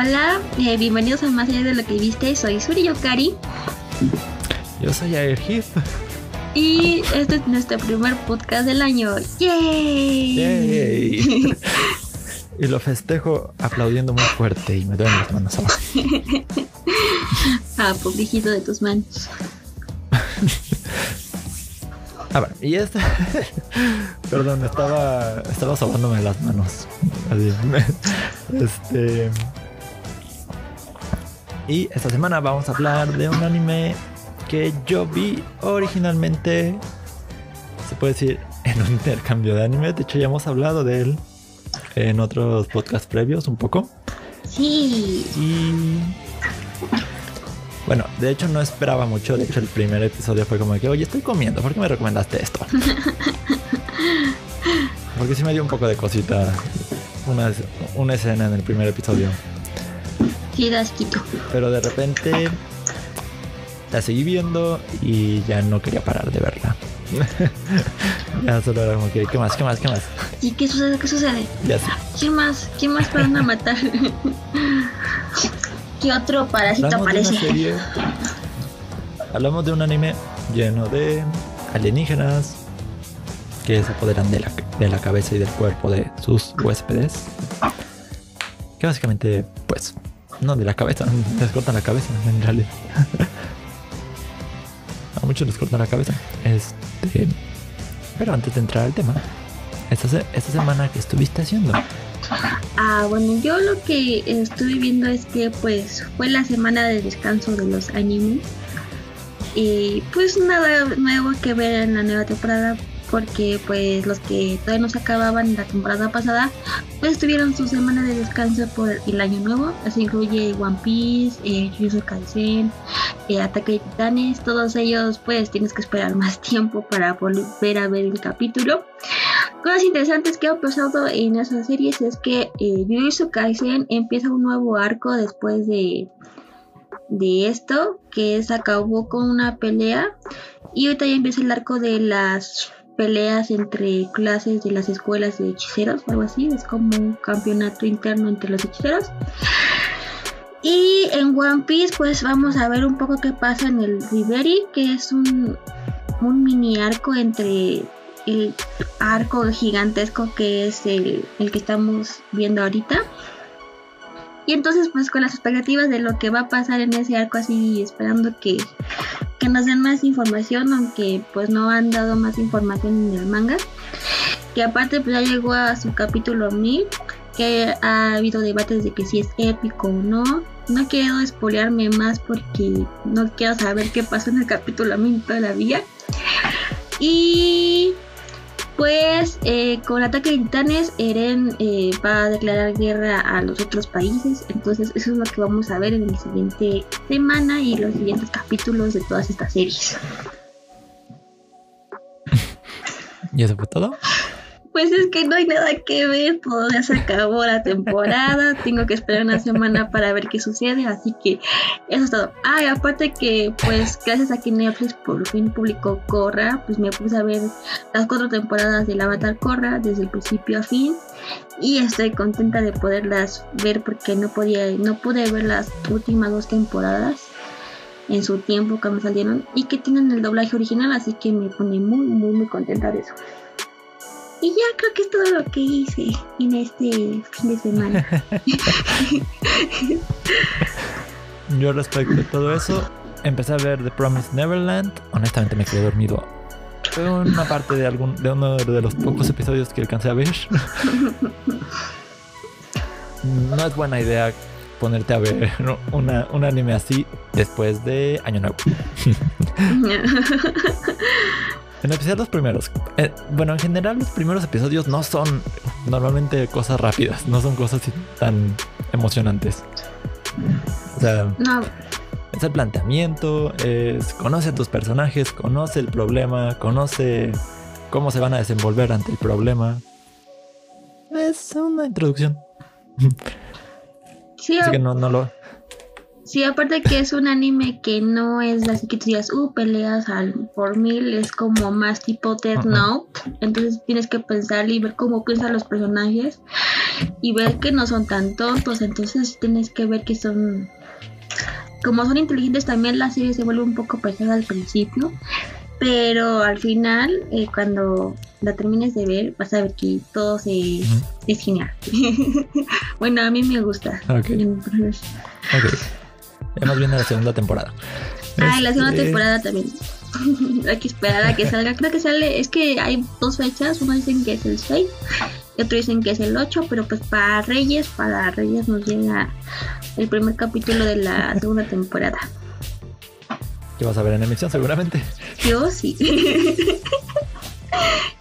Hola, eh, bienvenidos a Más allá de lo que viste. Soy Suri Yokari. Yo soy Airhit. Y este es nuestro primer podcast del año. ¡Yay! Yay. y lo festejo aplaudiendo muy fuerte y me duelen las manos abajo. ah, pobrecito de tus manos. A ver, y este. Perdón, estaba. Estaba sobándome las manos. Así. Este. Y esta semana vamos a hablar de un anime que yo vi originalmente. Se puede decir en un intercambio de anime. De hecho, ya hemos hablado de él en otros podcasts previos un poco. Sí. Y bueno, de hecho no esperaba mucho. De hecho, el primer episodio fue como que, oye, estoy comiendo. ¿Por qué me recomendaste esto? Porque sí me dio un poco de cosita una, una escena en el primer episodio. Sí, quito. Pero de repente la seguí viendo y ya no quería parar de verla. ya solo era como que, ¿qué más? ¿Qué más? ¿Qué más? ¿Y qué sucede? ¿Qué sucede? Ya sé. ¿Quién más? ¿Quién más para a matar? ¿Qué otro parásito Hablamos de una aparece? serie- Hablamos de un anime lleno de alienígenas que se apoderan de la, de la cabeza y del cuerpo de sus huéspedes. Que básicamente, pues, no de la cabeza, les cortan la cabeza en realidad. A muchos les cortan la cabeza. Este, pero antes de entrar al tema, esta, se- esta semana que estuviste haciendo. Ah, bueno, yo lo que estuve viendo es que pues fue la semana de descanso de los animes. Y pues nada nuevo que ver en la nueva temporada porque pues los que todavía no se acababan la temporada pasada pues tuvieron su semana de descanso por el año nuevo. Así incluye One Piece, eh, Kaisen, eh, Ataque de Titanes. Todos ellos pues tienes que esperar más tiempo para volver a ver el capítulo. Cosas interesantes que han pasado en esas series es que eh, Kaisen empieza un nuevo arco después de, de esto, que se acabó con una pelea y ahorita ya empieza el arco de las peleas entre clases de las escuelas de hechiceros algo así, es como un campeonato interno entre los hechiceros. Y en One Piece pues vamos a ver un poco qué pasa en el Riveri, que es un, un mini arco entre el arco gigantesco que es el, el que estamos viendo ahorita. Y entonces pues con las expectativas de lo que va a pasar en ese arco así esperando que, que nos den más información, aunque pues no han dado más información en el manga. Que aparte pues ya llegó a su capítulo 1000, que ha habido debates de que si es épico o no. No quiero espolearme más porque no quiero saber qué pasó en el capítulo 1000 todavía. Y pues eh, con ataque de titanes, Eren eh, va a declarar guerra a los otros países. Entonces eso es lo que vamos a ver en la siguiente semana y los siguientes capítulos de todas estas series. ¿Y eso fue todo? Pues es que no hay nada que ver, todo ya se acabó la temporada, tengo que esperar una semana para ver qué sucede, así que eso es todo. Ah, y aparte que pues gracias a que Netflix por fin publicó Korra, pues me puse a ver las cuatro temporadas del Avatar Korra desde el principio a fin y estoy contenta de poderlas ver porque no podía, no pude ver las últimas dos temporadas en su tiempo cuando salieron y que tienen el doblaje original, así que me pone muy muy muy contenta de eso. Y ya creo que es todo lo que hice en este fin de semana. Yo respecto a todo eso, empecé a ver The Promised Neverland. Honestamente me quedé dormido. Fue una parte de algún de uno de los pocos episodios que alcancé a ver. No es buena idea ponerte a ver una, un anime así después de Año Nuevo. En especial los primeros. Eh, bueno, en general los primeros episodios no son normalmente cosas rápidas, no son cosas tan emocionantes. O sea, no, es el planteamiento, es conoce a tus personajes, conoce el problema, conoce cómo se van a desenvolver ante el problema. Es una introducción. sí, Así que no, no lo. Sí, aparte que es un anime que no es así que tú digas, uh, peleas al por mil, es como más tipo Death. Note. Entonces tienes que pensar y ver cómo piensan los personajes. y ver que no son tan tontos, entonces tienes que ver que son como son inteligentes también la serie se vuelve un poco pesada al principio, pero al final eh, cuando la termines de ver vas a ver que todo se es genial. bueno, a mí me gusta. Ok. Entonces, Más bien a la segunda temporada. Ah, y la segunda Este, temporada también. hay que esperar a que salga. Creo que sale, es que hay dos fechas. Uno dicen que es el 6 y otro dicen que es el 8. Pero pues para Reyes, para Reyes nos llega el primer capítulo de la segunda temporada. Que vas a ver en emisión seguramente. Yo sí.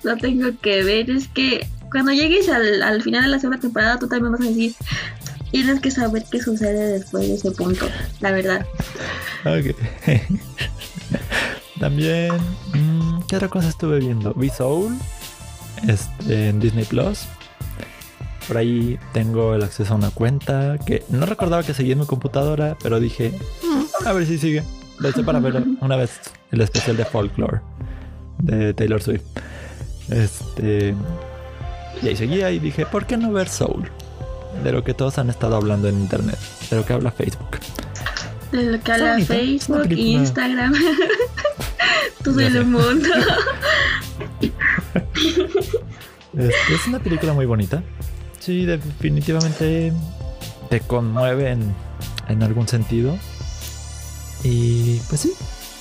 Lo tengo que ver. Es que cuando llegues al, al final de la segunda temporada, tú también vas a decir. Tienes que saber qué sucede después de ese punto, la verdad. Ok. También, mm, ¿qué otra cosa estuve viendo? Vi Soul este, en Disney Plus. Por ahí tengo el acceso a una cuenta que no recordaba que seguía en mi computadora, pero dije, "Mm, a ver si sigue. Lo hice para ver una vez el especial de Folklore de Taylor Swift. Este. Y ahí seguía y dije, ¿por qué no ver Soul? De lo que todos han estado hablando en internet, de lo que habla Facebook. De lo que habla bonita, una Facebook, película- Instagram, todo el mundo. Este, es una película muy bonita. Sí, definitivamente te conmueve en, en algún sentido. Y pues sí,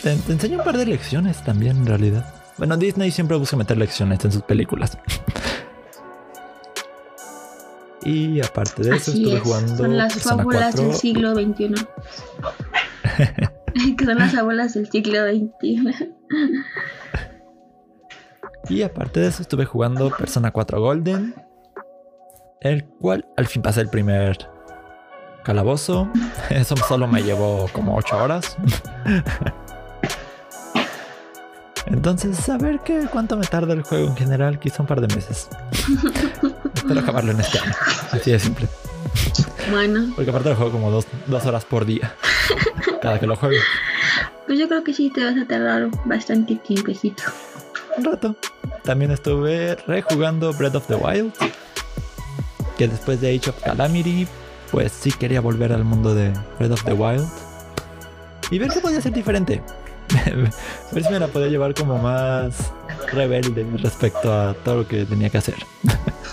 te, te enseña un par de lecciones también en realidad. Bueno, Disney siempre busca meter lecciones en sus películas. y aparte de eso, Así estuve es, jugando son las Persona fábulas 4. del siglo XXI. que son las fábulas del siglo XXI. Y aparte de eso, estuve jugando Persona 4 Golden, el cual al fin pasé el primer calabozo. Eso solo me llevó como 8 horas. Entonces, a ver qué cuánto me tarda el juego en general, quizá un par de meses. Espero acabarlo en este año. Así de simple. Bueno, Porque aparte lo juego como dos, dos horas por día. Cada que lo juego. pues yo creo que sí te vas a tardar bastante tiempecito. un rato. También estuve rejugando Breath of the Wild. Que después de Age of Calamity, pues sí quería volver al mundo de Breath of the Wild. Y ver qué podía ser diferente. ver si me la podía llevar como más rebelde respecto a todo lo que tenía que hacer.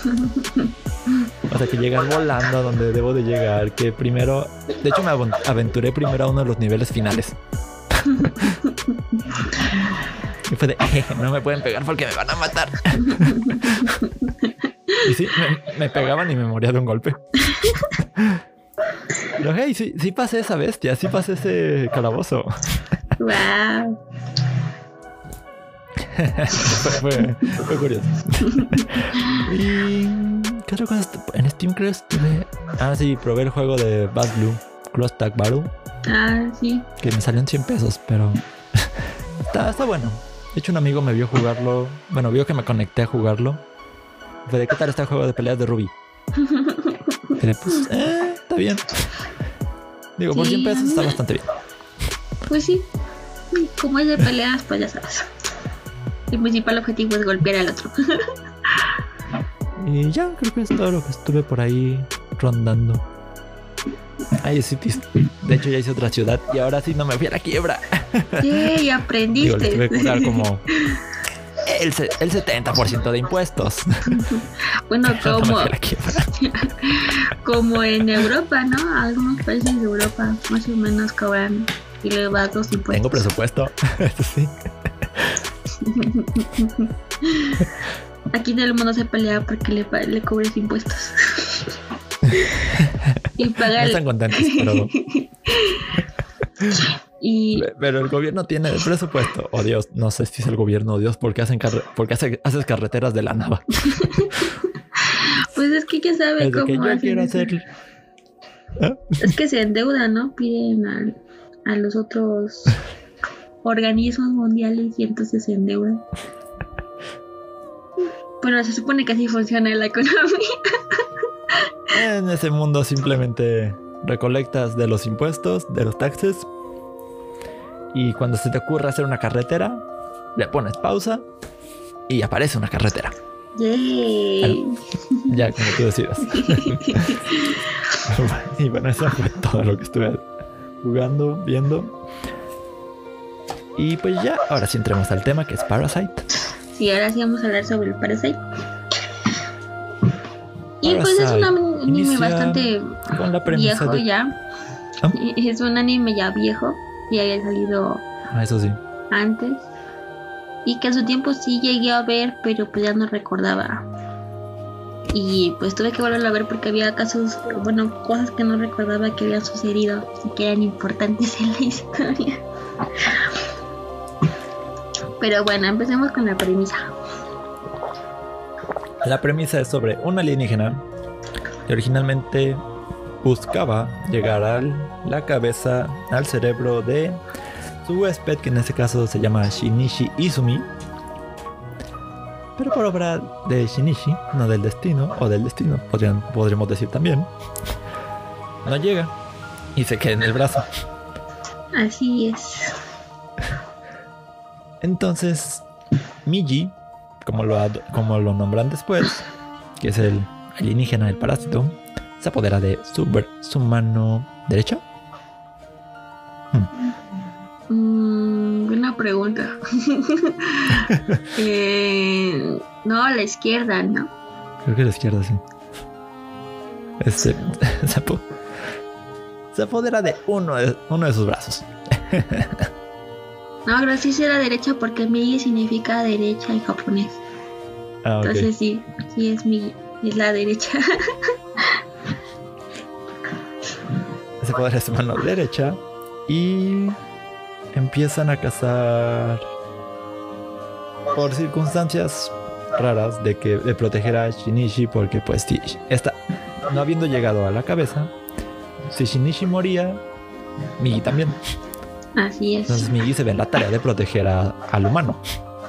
o sea, que llegar volando a donde debo de llegar. Que primero, de hecho me aven- aventuré primero a uno de los niveles finales. Y fue de, "Jeje, no me pueden pegar porque me van a matar. y sí, me, pegaban y me moría de un golpe. Pero hey, sí pasé esa bestia, sí pasé ese calabozo. Wow. Fue, curioso. y ¿qué otra cosa? En Steam creo estuve. Ah, sí, probé el juego de Bad Blue, Cross Tag Battle, Ah, sí. que me salió en 100 pesos, pero está, está bueno. De hecho, un amigo me vio jugarlo. Bueno, vio que me conecté a jugarlo. Fue de qué tal está el juego de peleas de Ruby. Pues, eh, está bien. Digo, por Sí, 100 pesos está bastante bien. Pues sí. Como es de peleas, pues ya sabes. El principal objetivo es golpear al otro. Y ya, creo que es todo lo que estuve por ahí rondando. Ay, cities. De hecho, ya hice otra ciudad y ahora sí no me fui a la quiebra. Sí, Digo, aprendiste. tuve que cobrar como el, el 70% de impuestos. bueno, No como, como en Europa, ¿no? Algunos países de Europa más o menos cobran elevados Tengo impuestos. presupuesto. Eso sí. Aquí todo el mundo se pelea porque le, le cobres impuestos. y No paga están contentos, pero, y pero el gobierno tiene el presupuesto. Oh Dios, no sé si es el gobierno o Dios, porque hacen carre- porque hace- haces carreteras de la nava. pues es que ya sabe Desde cómo que. Es que se endeudan, ¿no? Piden al- a, los otros organismos mundiales y entonces se endeudan. Bueno, se supone que así funciona la economía. En ese mundo simplemente recolectas de los impuestos, de los taxes. Y cuando se te ocurre hacer una carretera, le pones pausa y aparece una carretera. Yay. Ya, como tú decidas. y bueno, eso fue todo lo que estuve jugando, viendo. Y pues ya, ahora sí entremos al tema que es Parasite. Sí, ahora sí vamos a hablar sobre el Parasite. Y pues es un anime bastante con la premisa viejo de- ya. Ah. Es un anime ya viejo, ya había salido Ah, eso sí. antes. Y que a su tiempo sí llegué a ver, pero pues ya no recordaba. Y pues tuve que volverlo a ver porque había casos, bueno, cosas que no recordaba que habían sucedido y que eran importantes en la historia. Pero bueno, empecemos con la premisa. La premisa es sobre un alienígena que originalmente buscaba llegar a la cabeza, al cerebro de su huésped, que en este caso se llama Shinichi Izumi. Pero por obra de Shinichi, no del destino, o del destino, podrían, podríamos decir también, no llega y se queda en el brazo. Así es. Entonces, Miji, como lo, como lo nombran después, que es el alienígena, el parásito, se apodera de su, su mano derecha. Mm, buena pregunta. Eh, no, la izquierda, ¿no? Creo que la izquierda, sí. Este, se apodera de uno de, uno de sus brazos. No, pero sí será derecha porque Migi significa derecha en japonés. Ah, ok. Entonces sí, sí es Migi, es la derecha. Se su mano derecha y empiezan a cazar por circunstancias raras de que de proteger a Shinichi porque pues si esta no habiendo llegado a la cabeza si Shinichi moría Migi también Así es. entonces Migi se ve en la tarea de proteger a- al humano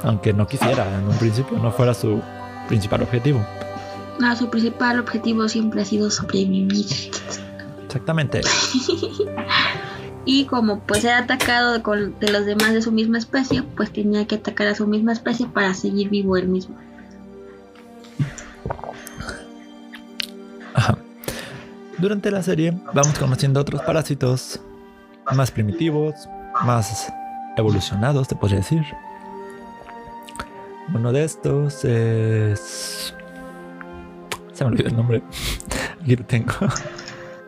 aunque no quisiera en un principio no fuera su principal objetivo No, su principal objetivo siempre ha sido sobrevivir. exactamente Y como pues era atacado con, de los demás de su misma especie, pues tenía que atacar a su misma especie para seguir vivo él mismo. Ajá. Durante la serie vamos conociendo otros parásitos más primitivos, más evolucionados, te podría decir. Uno de estos es... Se me olvidó el nombre. Aquí lo tengo.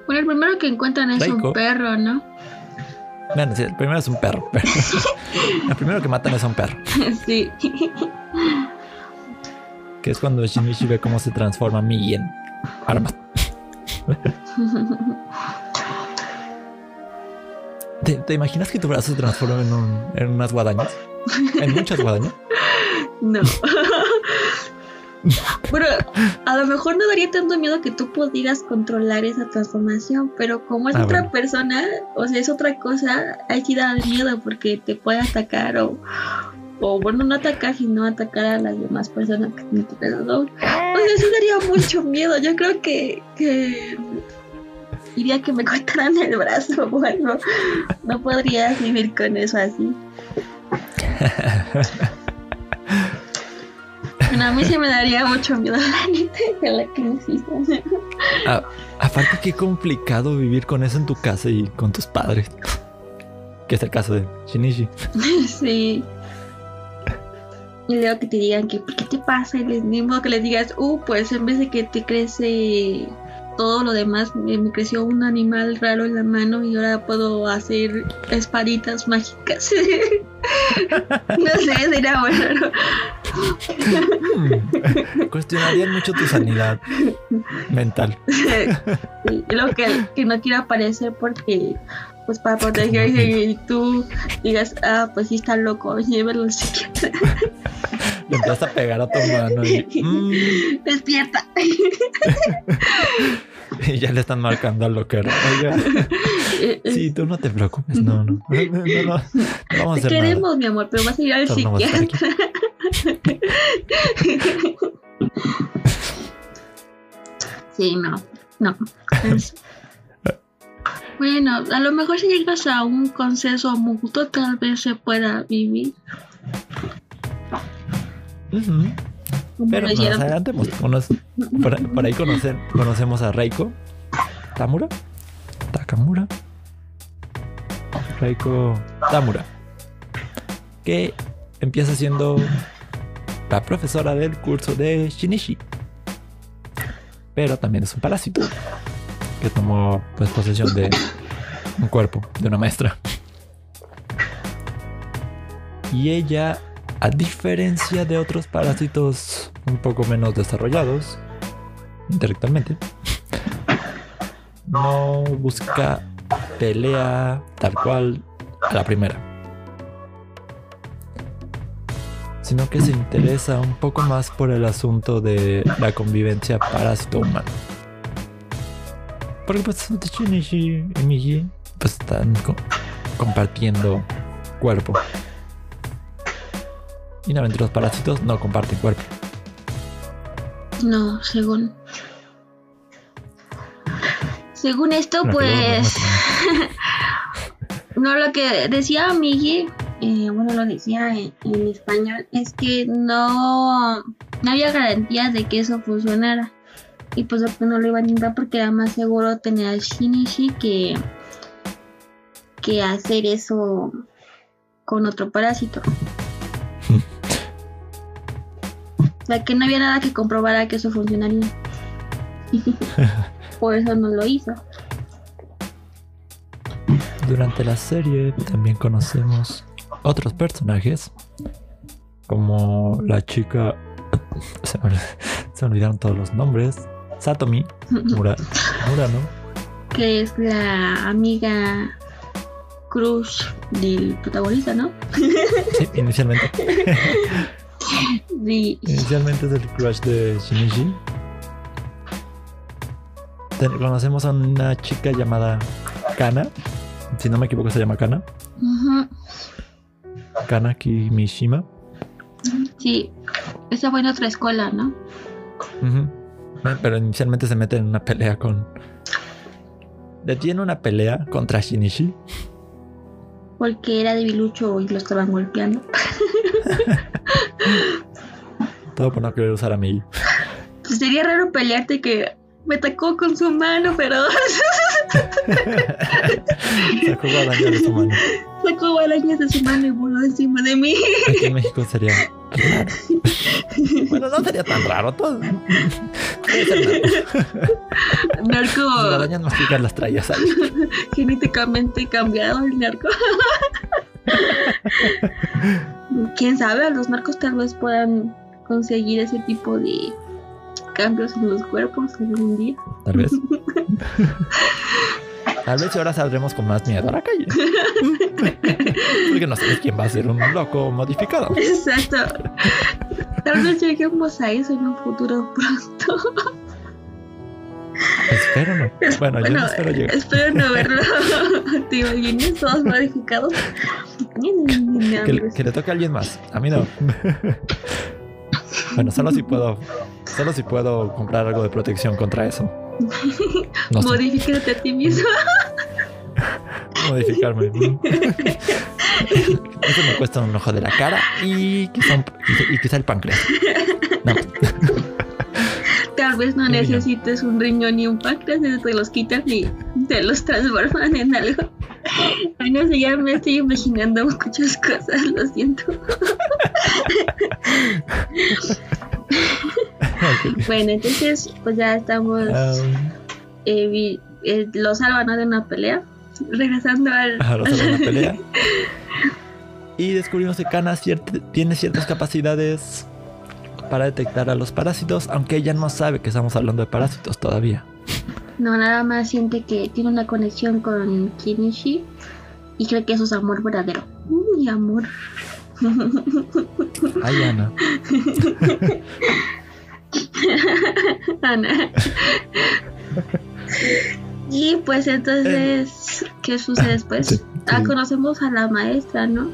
Bueno, el primero que encuentran es un perro, ¿no? Bueno, sí, el primero es un perro. pero- el primero que matan es un perro. sí. Que es cuando Shinichi ve cómo se transforma Mii en arma. ¿Te, te imaginas que tu brazo se transforma en, un- en unas guadañas? En muchas guadañas. no. Bueno, a lo mejor no daría tanto miedo que tú pudieras controlar esa transformación, pero como es Ah, otra bueno. persona, o sea, es otra cosa, ahí sí da miedo porque te puede atacar o, o bueno, no atacar, sino atacar a las demás personas que a tu alrededor. O sea, sí daría mucho miedo. Yo creo que, que iría que me cortaran el brazo o algo. No podría vivir con eso así. Bueno, a mí sí me daría mucho miedo la neta de la que no existe. A- aparte, qué complicado vivir con eso en tu casa y con tus padres. Que es el caso de Shinichi. Sí. Y luego que te digan que, ¿qué te pasa? Y les, modo que les digas, uh, pues en vez de que te crece todo lo demás, me, me creció un animal raro en la mano y ahora puedo hacer espaditas mágicas. no sé, sería bueno. Hmm. Cuestionarían mucho tu sanidad mental. Luego que, que no quiero aparecer porque, pues para protegerse y tú digas, ah, pues sí está loco, llévelo al psiquiatra. Le empiezas a pegar a tu mano y, mm, Despierta. y ya le están marcando al loquero. Oiga, Eh, eh, sí, tú no te preocupes. No, no. No, no, no, no vamos a hacer nada. queremos, mi amor, pero vas a ir al psiquiatra. sí, no, no. Es- Bueno, a lo mejor si llegas a un consenso mutuo, tal vez se pueda vivir. Pero nos adelantemos. Por, por ahí conocer, conocemos a Reiko Tamura. Takamura. Reiko Tamura. Que empieza siendo la profesora del curso de Shinichi. Pero también es un parásito. Que tomó pues posesión de un cuerpo de una maestra. Y ella, a diferencia de otros parásitos un poco menos desarrollados intelectualmente, no busca pelea tal cual a la primera. Sino que se interesa un poco más por el asunto de la convivencia parásito-humano. Porque pues Shinichi y Migi pues están co- compartiendo cuerpo. Y normalmente los parásitos no comparten cuerpo. No, según. Según esto, pues. No, lo que decía Migi, eh, bueno, lo decía en, en español, es que no, no había garantías de que eso funcionara. Y pues no lo iban a intentar porque era más seguro tener al Shinichi que, que hacer eso con otro parásito. o sea, que no había nada que comprobara que eso funcionaría. Por eso no lo hizo. Durante la serie también conocemos otros personajes, como la chica. Se me, se me olvidaron todos los nombres. Satomi Mura, Murano, que es la amiga crush del protagonista, ¿no? sí, inicialmente. Sí. Inicialmente es el crush de Shinichi. Conocemos a una chica llamada Kana. Si no me equivoco, se llama Kana. Ujú. Kana Kimishima. Sí. Esa fue en otra escuela, ¿no? Ujú. Eh, Pero inicialmente se mete en una pelea con. Detiene una pelea contra Shinichi. Porque era debilucho y lo estaban golpeando. Todo por no querer usar a Mei. Pues sería raro pelearte que me atacó con su mano, pero Sacó guadaña de su mano. sacó arañas de su mano y voló encima de mí. Aquí en México sería raro. Bueno, no sería tan raro. Todo. Las Narco guadañas más chicas las traías ahí. genéticamente cambiado el narco. Quién sabe, a los narcos tal vez puedan conseguir ese tipo de cambios en los cuerpos algún día. Tal vez. Tal vez ahora saldremos con más miedo a la calle. Porque no sabes quién va a ser un loco modificado. Exacto. Tal vez lleguemos a eso en un futuro pronto. Espero no. Bueno, yo no espero llegar. espero no verlo. ¿Te imaginas? Todos modificados. Que, que le toque a alguien más. A mí no. Bueno, solo si puedo. Solo si puedo comprar algo de protección contra eso. No Modifícate a ti mismo. modificarme. Eso me cuesta un ojo de la cara y quizá, un- y quizá el páncreas. No, Tal vez no Un riñón. necesites un riñón ni un páncreas, te los quitan y te los transforman en algo. Ay, no sé, ya me estoy imaginando muchas cosas, lo siento. Bueno, entonces, pues ya estamos. Um, eh, vi- eh, lo salvan ¿no? de una pelea. Regresando al. Ajá, los salvan a pelea. Y descubrimos que Kana ciert- tiene ciertas capacidades para detectar a los parásitos, aunque ella no sabe que estamos hablando de parásitos todavía. No, nada más siente que tiene una conexión con Kinishi y cree que eso es amor verdadero. Uy, amor. Ay, Ana. Ana. Y pues entonces, ¿qué sucede después? Ah, conocemos a la maestra, ¿no?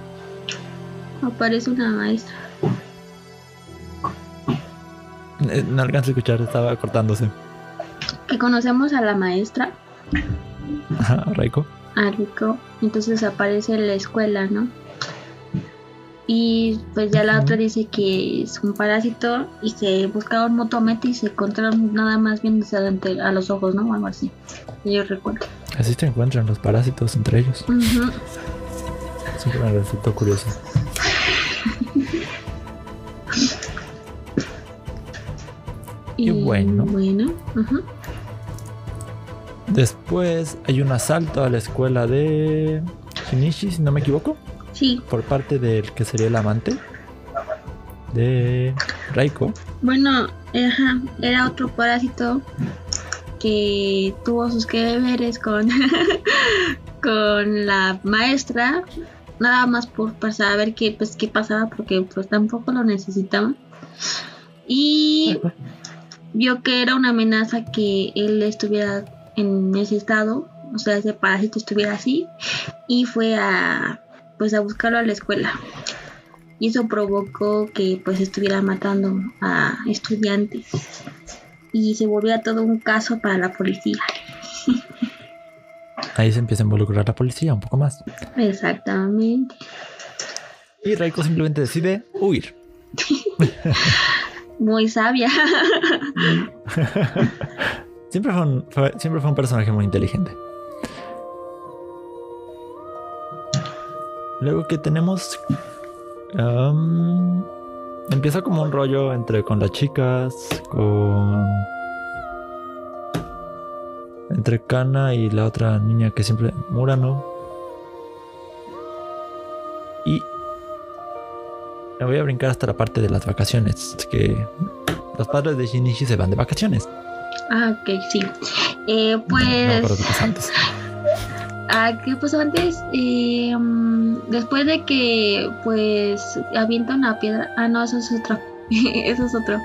Aparece una maestra. Eh, No alcanzo a escuchar, estaba cortándose. Que conocemos a la maestra, Ajá, Reiko. a Rico. Entonces aparece en la escuela, ¿no? Y pues ya la otra dice que es un parásito y se buscaron mutuamente y se encontraron nada más viéndose a los ojos, ¿no? O algo así. Yo recuerdo. Así se encuentran los parásitos entre ellos. Ujú. Siempre me resultó curioso. Y bueno. Bueno. Después hay un asalto a la escuela de Shinichi, si no me equivoco, sí. por parte del que sería el amante de Raiko. Bueno, ajá, era otro parásito que tuvo sus que deberes con, con la maestra, nada más por para saber qué, pues, qué pasaba, porque pues tampoco lo necesitaban. Y vio que era una amenaza que él estuviera en ese estado, o sea, ese parásito estuviera así, y fue a pues a buscarlo a la escuela. Y eso provocó que pues estuviera matando a estudiantes. Y se volvía todo un caso para la policía. Ahí se empieza a involucrar la policía un poco más. Exactamente. Y Raiko simplemente decide huir. Muy sabia. Siempre fue un, siempre fue un personaje muy inteligente. Luego que tenemos... am, empieza como un rollo entre con las chicas, con... Entre Kana y la otra niña que siempre... Murano. Y... Me voy a brincar hasta la parte de las vacaciones. Que los padres de Shinichi se van de vacaciones. ah, ok, sí. Eh, No, no pues... qué pasa antes. Ah, ¿qué pasó antes? Eh, mm, después de que, pues, avienta una piedra. Ah, no, eso es otro. eso es otro.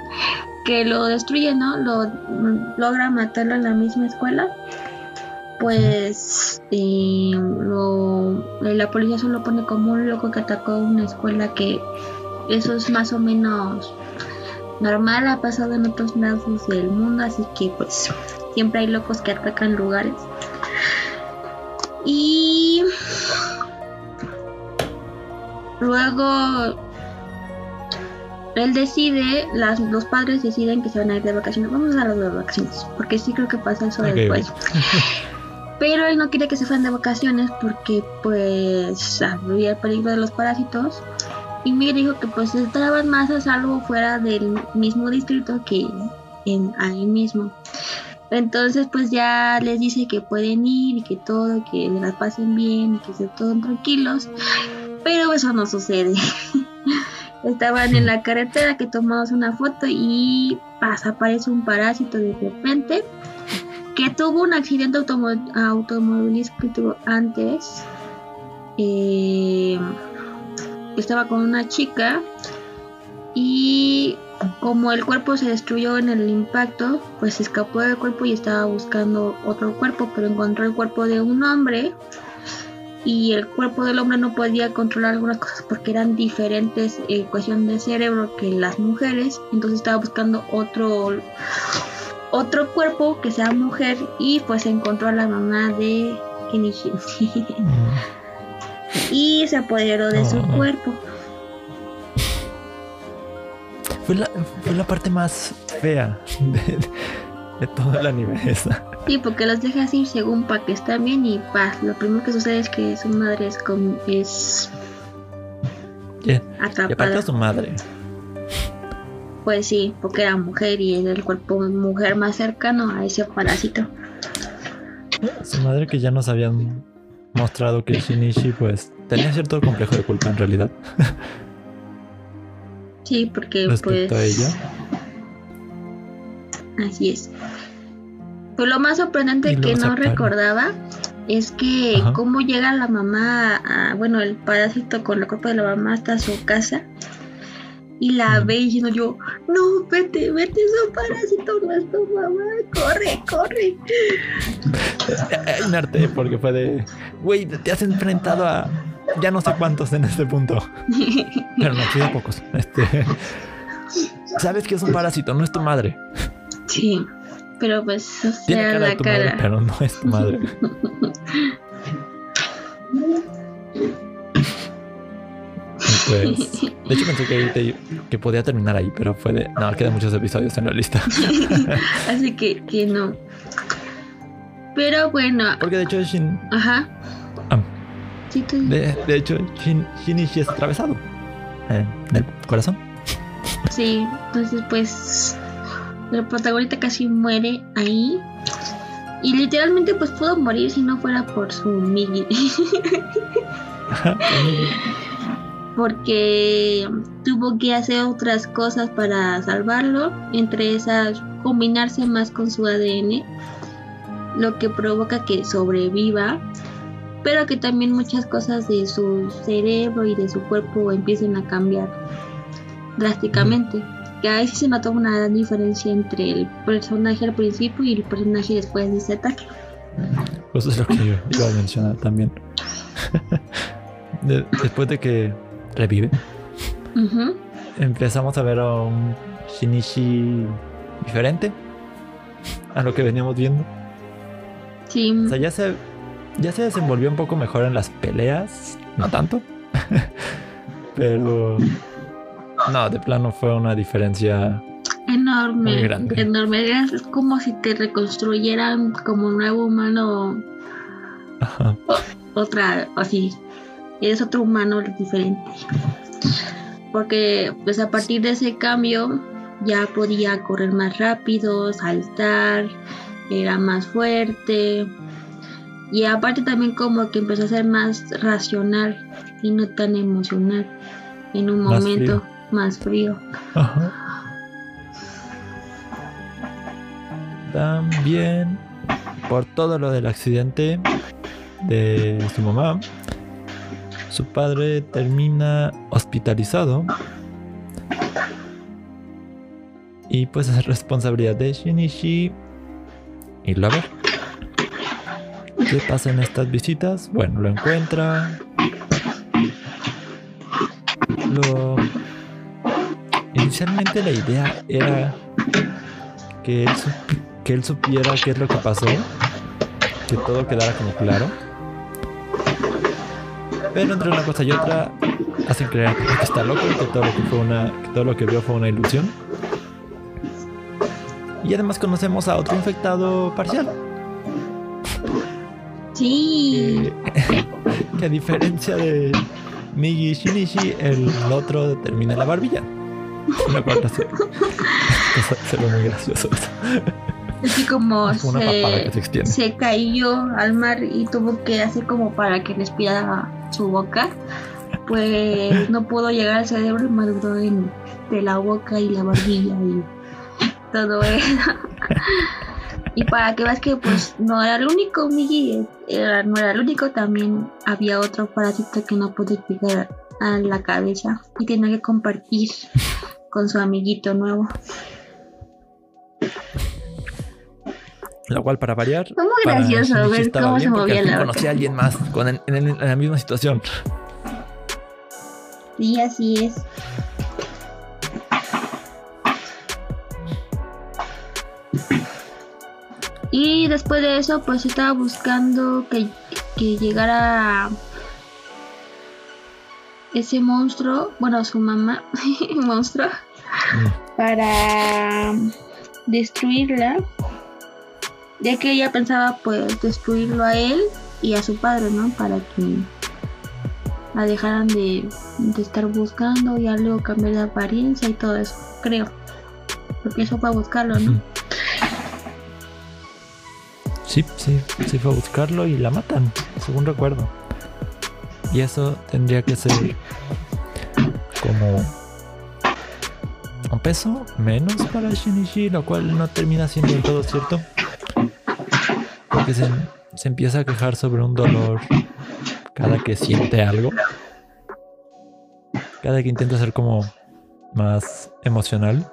Que lo destruye, ¿no? Lo mm, logra matarlo en la misma escuela. Pues, eh, lo, la policía solo pone como un loco que atacó una escuela que eso es más o menos normal, ha pasado en otros lados del mundo, así que pues siempre hay locos que atacan lugares. Y luego él decide, las, los padres deciden que se van a ir de vacaciones. Vamos a las de vacaciones, porque sí creo que pasa eso después. Pero él no quiere que se fueran de vacaciones porque pues había el peligro de los parásitos. Y Miguel dijo que pues estaban más a salvo fuera del mismo distrito que en ahí mismo. Entonces pues ya les dice que pueden ir y que todo, que la pasen bien y que estén todos tranquilos. Pero eso no sucede. Estaban en la carretera que tomamos una foto y pasa, aparece un parásito de repente que tuvo un accidente automo- automovilístico antes. Eh, estaba con una chica y como el cuerpo se destruyó en el impacto, pues se escapó del cuerpo y estaba buscando otro cuerpo, pero encontró el cuerpo de un hombre y el cuerpo del hombre no podía controlar algunas cosas porque eran diferentes en cuestión de cerebro que las mujeres, entonces estaba buscando otro otro cuerpo que sea mujer y pues encontró a la mamá de Kenichi. y se apoderó de su Oh. cuerpo. Fue la, fue la parte más fea de, de todo el anime esa. Sí, porque los deja así según para que están bien y pa, lo primero que sucede es que su madre es con es Y, y aparte atrapada. a su madre. Pues sí, porque era mujer y era el cuerpo mujer más cercano a ese parásito. Su madre que ya nos habían mostrado que Shinichi pues tenía cierto complejo de culpa en realidad Sí, porque respecto pues a ella. Así es. Pues lo más sorprendente que no sacaron. recordaba es que Ajá. cómo llega la mamá, a- bueno, el parásito con la copa de la mamá hasta su casa y la Mm. ve diciendo yo, no, vete, vete, es un parásito, no es tu mamá, corre, corre. Ay, me harté porque fue de. Güey, te has enfrentado a. Ya no sé cuántos en este punto. Pero no, sí pocos. Este. Sabes que es un parásito, no es tu madre. sí, pero pues, o Tiene sea, cara de la madre, cara. pero no es tu madre. pues. De hecho, pensé que, te- que podía terminar ahí, pero fue de. No, quedan muchos episodios en la lista. Así que, que no. Pero bueno, Porque de hecho, Shin. ajá. ah, de, de hecho, Shin, Shinichi es atravesado. En el corazón. sí, entonces pues el protagonista casi muere ahí. Y literalmente pues pudo morir si no fuera por su Migi. porque tuvo que hacer otras cosas para salvarlo, entre esas combinarse más con su ADN, lo que provoca que sobreviva, pero que también muchas cosas de su cerebro y de su cuerpo empiecen a cambiar drásticamente. Que ahí sí se notó una gran diferencia entre el personaje al principio y el personaje después de ese ataque. Pues es lo que yo iba a mencionar también. De- después de que revive, empezamos a ver a un Shinichi diferente a lo que veníamos viendo. Sí, O sea, ya se, ya se desenvolvió un poco mejor en las peleas, no tanto. Pero no, de plano fue una diferencia. enorme, Muy grande. enorme. Es como si te reconstruyeran como un nuevo humano Ajá. otra, así, eres otro humano diferente. Porque pues a partir de ese cambio ya podía correr más rápido, saltar, era más fuerte. Y aparte también como que empezó a ser más racional y no tan emocional en un Más momento frío. más frío. Ajá. También por todo lo del accidente de su mamá, su padre termina hospitalizado. Y pues es responsabilidad de Shinichi irlo a ver. ¿Qué pasa en estas visitas? Bueno, lo encuentra. Lo Inicialmente la idea era que él, que él supiera qué es lo que pasó, que todo quedara como claro. Pero entre una cosa y otra hacen creer que está loco, que todo lo que fue una, que todo lo que vio fue una ilusión. Y además conocemos a otro infectado parcial, Sí, que, que a diferencia de Migi Shinichi, el otro termina la barbilla. Cual hace- se, se ve muy gracioso así como como una papada que se se, extiende. se cayó al mar y tuvo que hacer como para que respirara su boca, pues no pudo llegar al cerebro y maduró de la boca y la barbilla y todo eso. Y para que veas que pues no era el único, Migi, era- no era el único, también había otro parásito que no pudo llegar a la cabeza y tenía que compartir con su amiguito nuevo. Lo cual, para variar, Fue muy gracioso ver cómo se bien movía la boca. conocí a alguien más con en, en- en la misma situación. Sí, así es. Y después de eso, pues estaba buscando que, que llegara ese monstruo, bueno, su mamá, monstruo, Mm, para destruirla, ya que ella pensaba pues destruirlo a él y a su padre, ¿no? Para que la dejaran de, de estar buscando y luego cambiar de apariencia y todo eso, creo. Porque eso fue a buscarlo, ¿no? Sí, sí, sí fue a buscarlo y la matan, según recuerdo. Y eso tendría que ser como un peso menos para Shinichi, lo cual no termina siendo todo cierto. Porque se, se empieza a quejar sobre un dolor cada que siente algo. Cada que intenta ser como más emocional.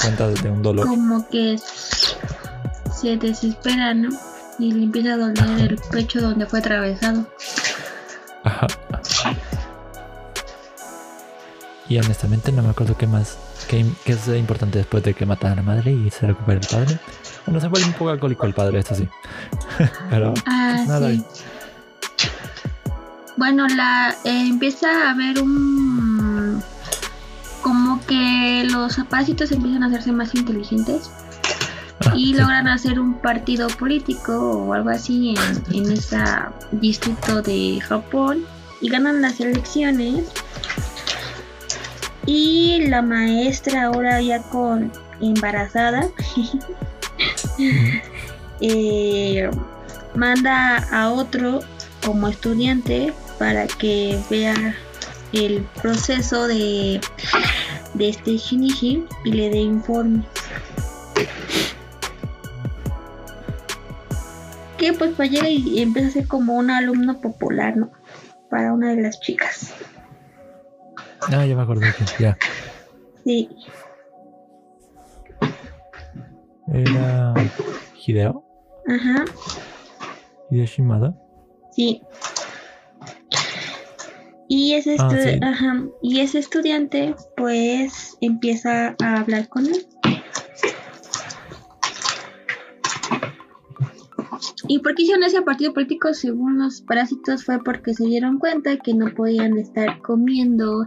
Cuenta de un dolor. Como que se desespera, ¿no? Y le empieza a doler el pecho donde fue atravesado. Ajá. Y honestamente no me acuerdo qué más, qué, qué es importante después de que matan a la madre y se recupera el padre. Bueno, se vuelve un poco alcohólico el padre, eso sí. Pero Ah, Nada. sí. Bueno, la eh, empieza a haber un como que los parásitos empiezan a hacerse más inteligentes Ah, y sí. logran hacer un partido político o algo así en, en ese distrito de Japón y ganan las elecciones y la maestra ahora ya con embarazada eh, manda a otro como estudiante para que vea el proceso de, de este Shinichi y le dé informe. Que pues pues llega y, y empieza a ser como un alumno popular, ¿no? Para una de las chicas. Ah, ya me acordé ya. Sí, Era Hideo. ajá, Hideo Shimada. sí. Y ese, Ah, sí. ajá, y ese estudiante pues empieza a hablar con él. ¿Y por qué hicieron ese partido político según los parásitos? Fue porque se dieron cuenta que no podían estar comiendo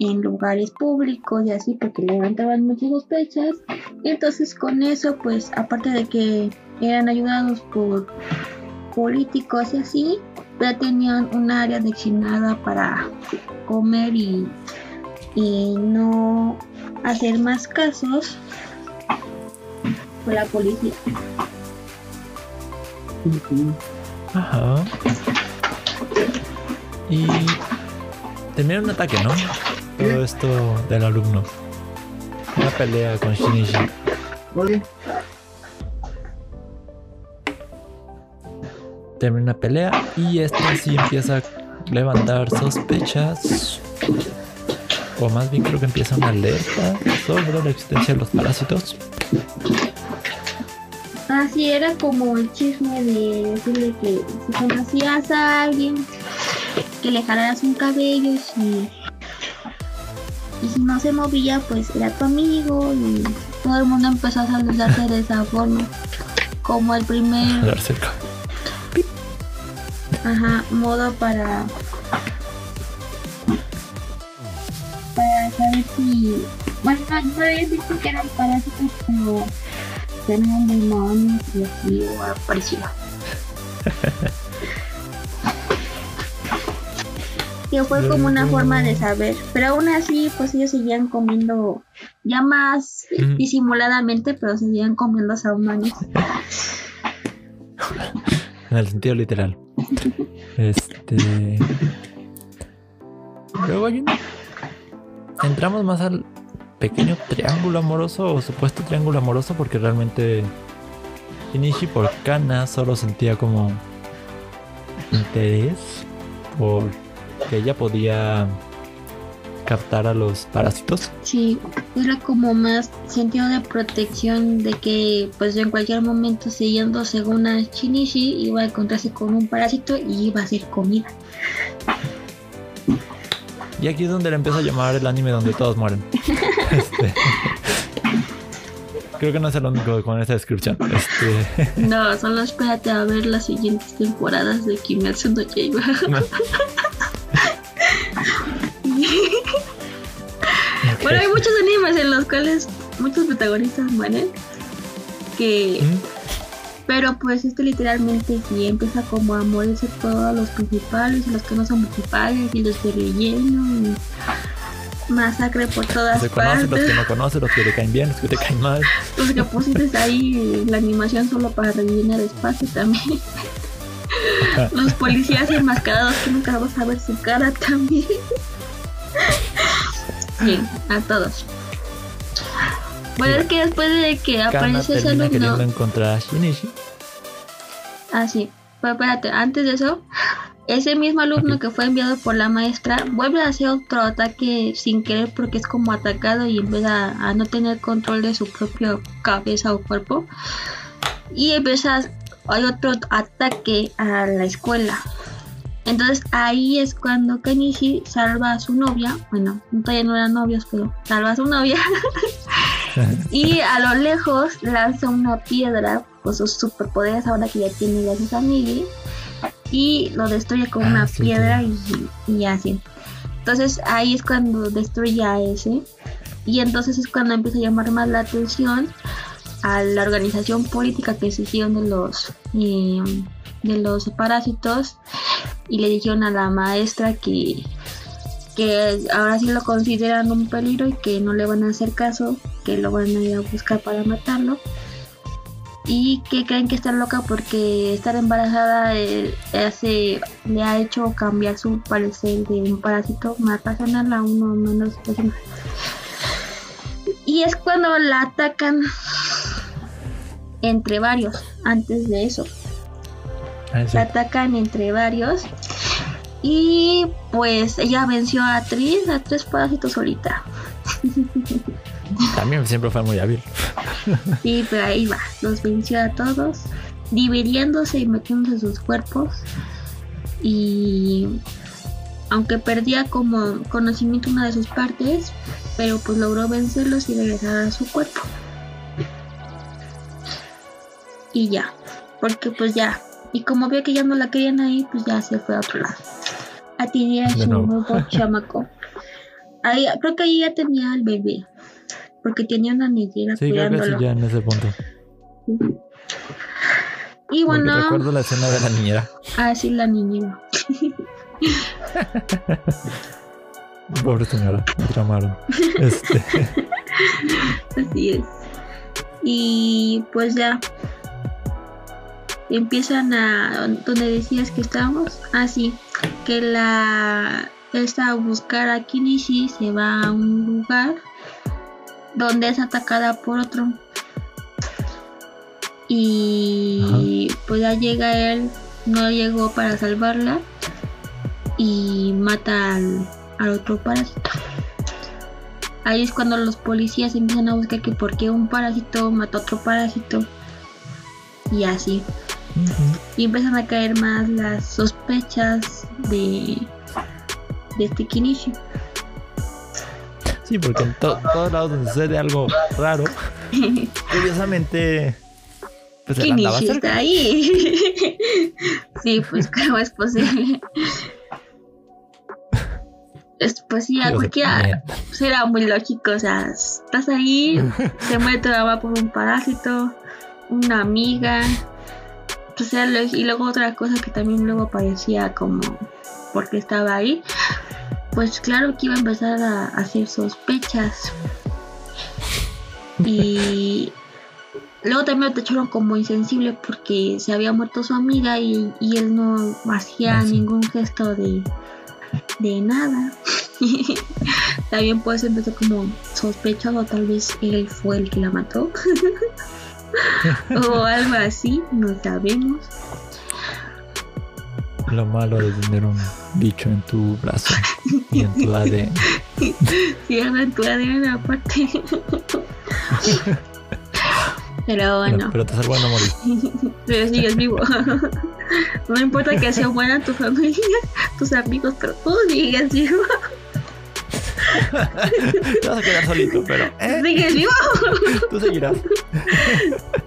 en lugares públicos y así porque levantaban muchas sospechas. Y entonces con eso, pues aparte de que eran ayudados por políticos y así, ya tenían un área destinada para comer y, y no hacer más casos con la policía. Ajá. Y termina un ataque, ¿no? Todo esto del alumno. Una pelea con Shinichi. Termina una pelea y esta sí empieza a levantar sospechas. O más bien creo que empieza una alerta sobre la existencia de los parásitos. Así era como el chisme de decirle que si conocías a alguien, que le jalaras un cabello y si, y si no se movía, pues era tu amigo y todo el mundo empezó a saludarse de esa forma. Como el primer ajá, modo para para saber si bueno no, no había visto que eran parásitos pero eran demonios y así o algo parecido que fue como una forma de saber pero aún así pues ellos seguían comiendo ya más disimuladamente pero seguían comiendo a humanos En el sentido literal. Este. Luego hay un. Entramos más al pequeño triángulo amoroso o supuesto triángulo amoroso porque realmente Shinichi por Kana solo sentía como interés por que ella podía captar a los parásitos. Sí, era como más sentido de protección de que pues en cualquier momento siguiendo según a Shinichi iba a encontrarse con un parásito y iba a ser comida. Y aquí es donde le empieza a llamar el anime donde todos mueren. Este, Creo que no es el único con esta descripción. Este, No, solo espérate a ver las siguientes temporadas de Kimetsu no Yaiba. Bueno, hay muchos animes en los cuales muchos protagonistas mueren. Que ¿Mm? Pero pues este literalmente sí empieza como a morirse todos los principales y los que no son principales y los de relleno y masacre por todas Se conoce, los que partes. no conocen, los que te caen bien, los que te caen mal. Los que pusiste ahí la animación solo para rellenar espacio también. los policías enmascarados que nunca vas a ver su cara también. Sí, a todos. Bueno, es que después de que aparece ese alumno, queriendo encontrar a Shinichi. Ah, sí. Pero espérate, antes de eso, ese mismo alumno que fue enviado por la maestra vuelve a hacer otro ataque sin querer porque es como atacado y empieza a no tener control de su propia cabeza o cuerpo. Y empieza, hay otro ataque a la escuela. Entonces ahí es cuando Kenichi salva a su novia. Bueno, todavía no eran novios, pero salva a su novia. Y a lo lejos lanza una piedra con sus superpoderes ahora que ya tiene gracias a Migi. y lo destruye con Ah, una sí, piedra y, y así. Entonces ahí es cuando destruye a ese y entonces es cuando empieza a llamar más la atención a la organización política que exigieron de los eh, de los parásitos y le dijeron a la maestra que que ahora sí lo consideran un peligro y que no le van a hacer caso, que lo van a ir a buscar para matarlo y que creen que está loca porque estar embarazada eh, hace, le ha hecho cambiar su parecer de un parásito más racional a uno menos racional. Y es cuando la atacan entre varios, antes de eso. Ah, sí. La atacan entre varios. Y pues ella venció a tres, a tres parásitos solita. También siempre fue muy hábil. Sí, pero ahí va, los venció a todos, dividiéndose y metiéndose sus cuerpos. Y aunque perdía como conocimiento una de sus partes, pero pues logró vencerlos y regresar a su cuerpo. Y ya, porque pues ya, y como vio que ya no la querían ahí, pues ya se fue a otro lado. A tener a su nuevo. nuevo chamaco. Ahí, creo que ahí ya tenía al bebé, porque tenía una niñera Sí, creo que sí, cuidándolo. ya en ese punto. Y Porque bueno, recuerdo la escena de la niñera. así la niñera. Pobre señora, me tramaron. Este, Así es. Y pues ya empiezan a donde decías que estábamos. Así que la esta a buscar a Kinishi se va a un lugar donde es atacada por otro. Y pues ya llega él, no llegó para salvarla y mata al, al otro parásito. Ahí es cuando los policías empiezan a buscar que por qué un parásito mató a otro parásito. Y así. Y empiezan a caer más las sospechas de, de este Kinishi. Sí, porque en to- todos lados donde sucede algo raro, curiosamente, pues Kinishi está ahí. sí, pues cómo es posible. Es, pues sí, a sea, cualquiera será muy lógico. O sea, estás ahí, se muere tu mamá por un parásito, una amiga. O sea, y luego otra cosa que también luego aparecía como porque estaba ahí. Pues claro que iba a empezar a hacer sospechas. Y luego también lo tacharon como insensible porque se había muerto su amiga y, y él no hacía Ah, ningún gesto de, de nada. también pues empezó como sospechado, tal vez él fue el que la mató. o algo así, no sabemos. Lo malo de tener un bicho en tu brazo y en tu ADN. Anda en tu ADN aparte. Pero bueno. Pero, pero te salvo de no morir. pero sigues vivo. no importa que se muera tu familia, tus amigos, pero tú sigues vivo. Te vas a quedar solito, pero eh, Sigues vivo. tú seguirás.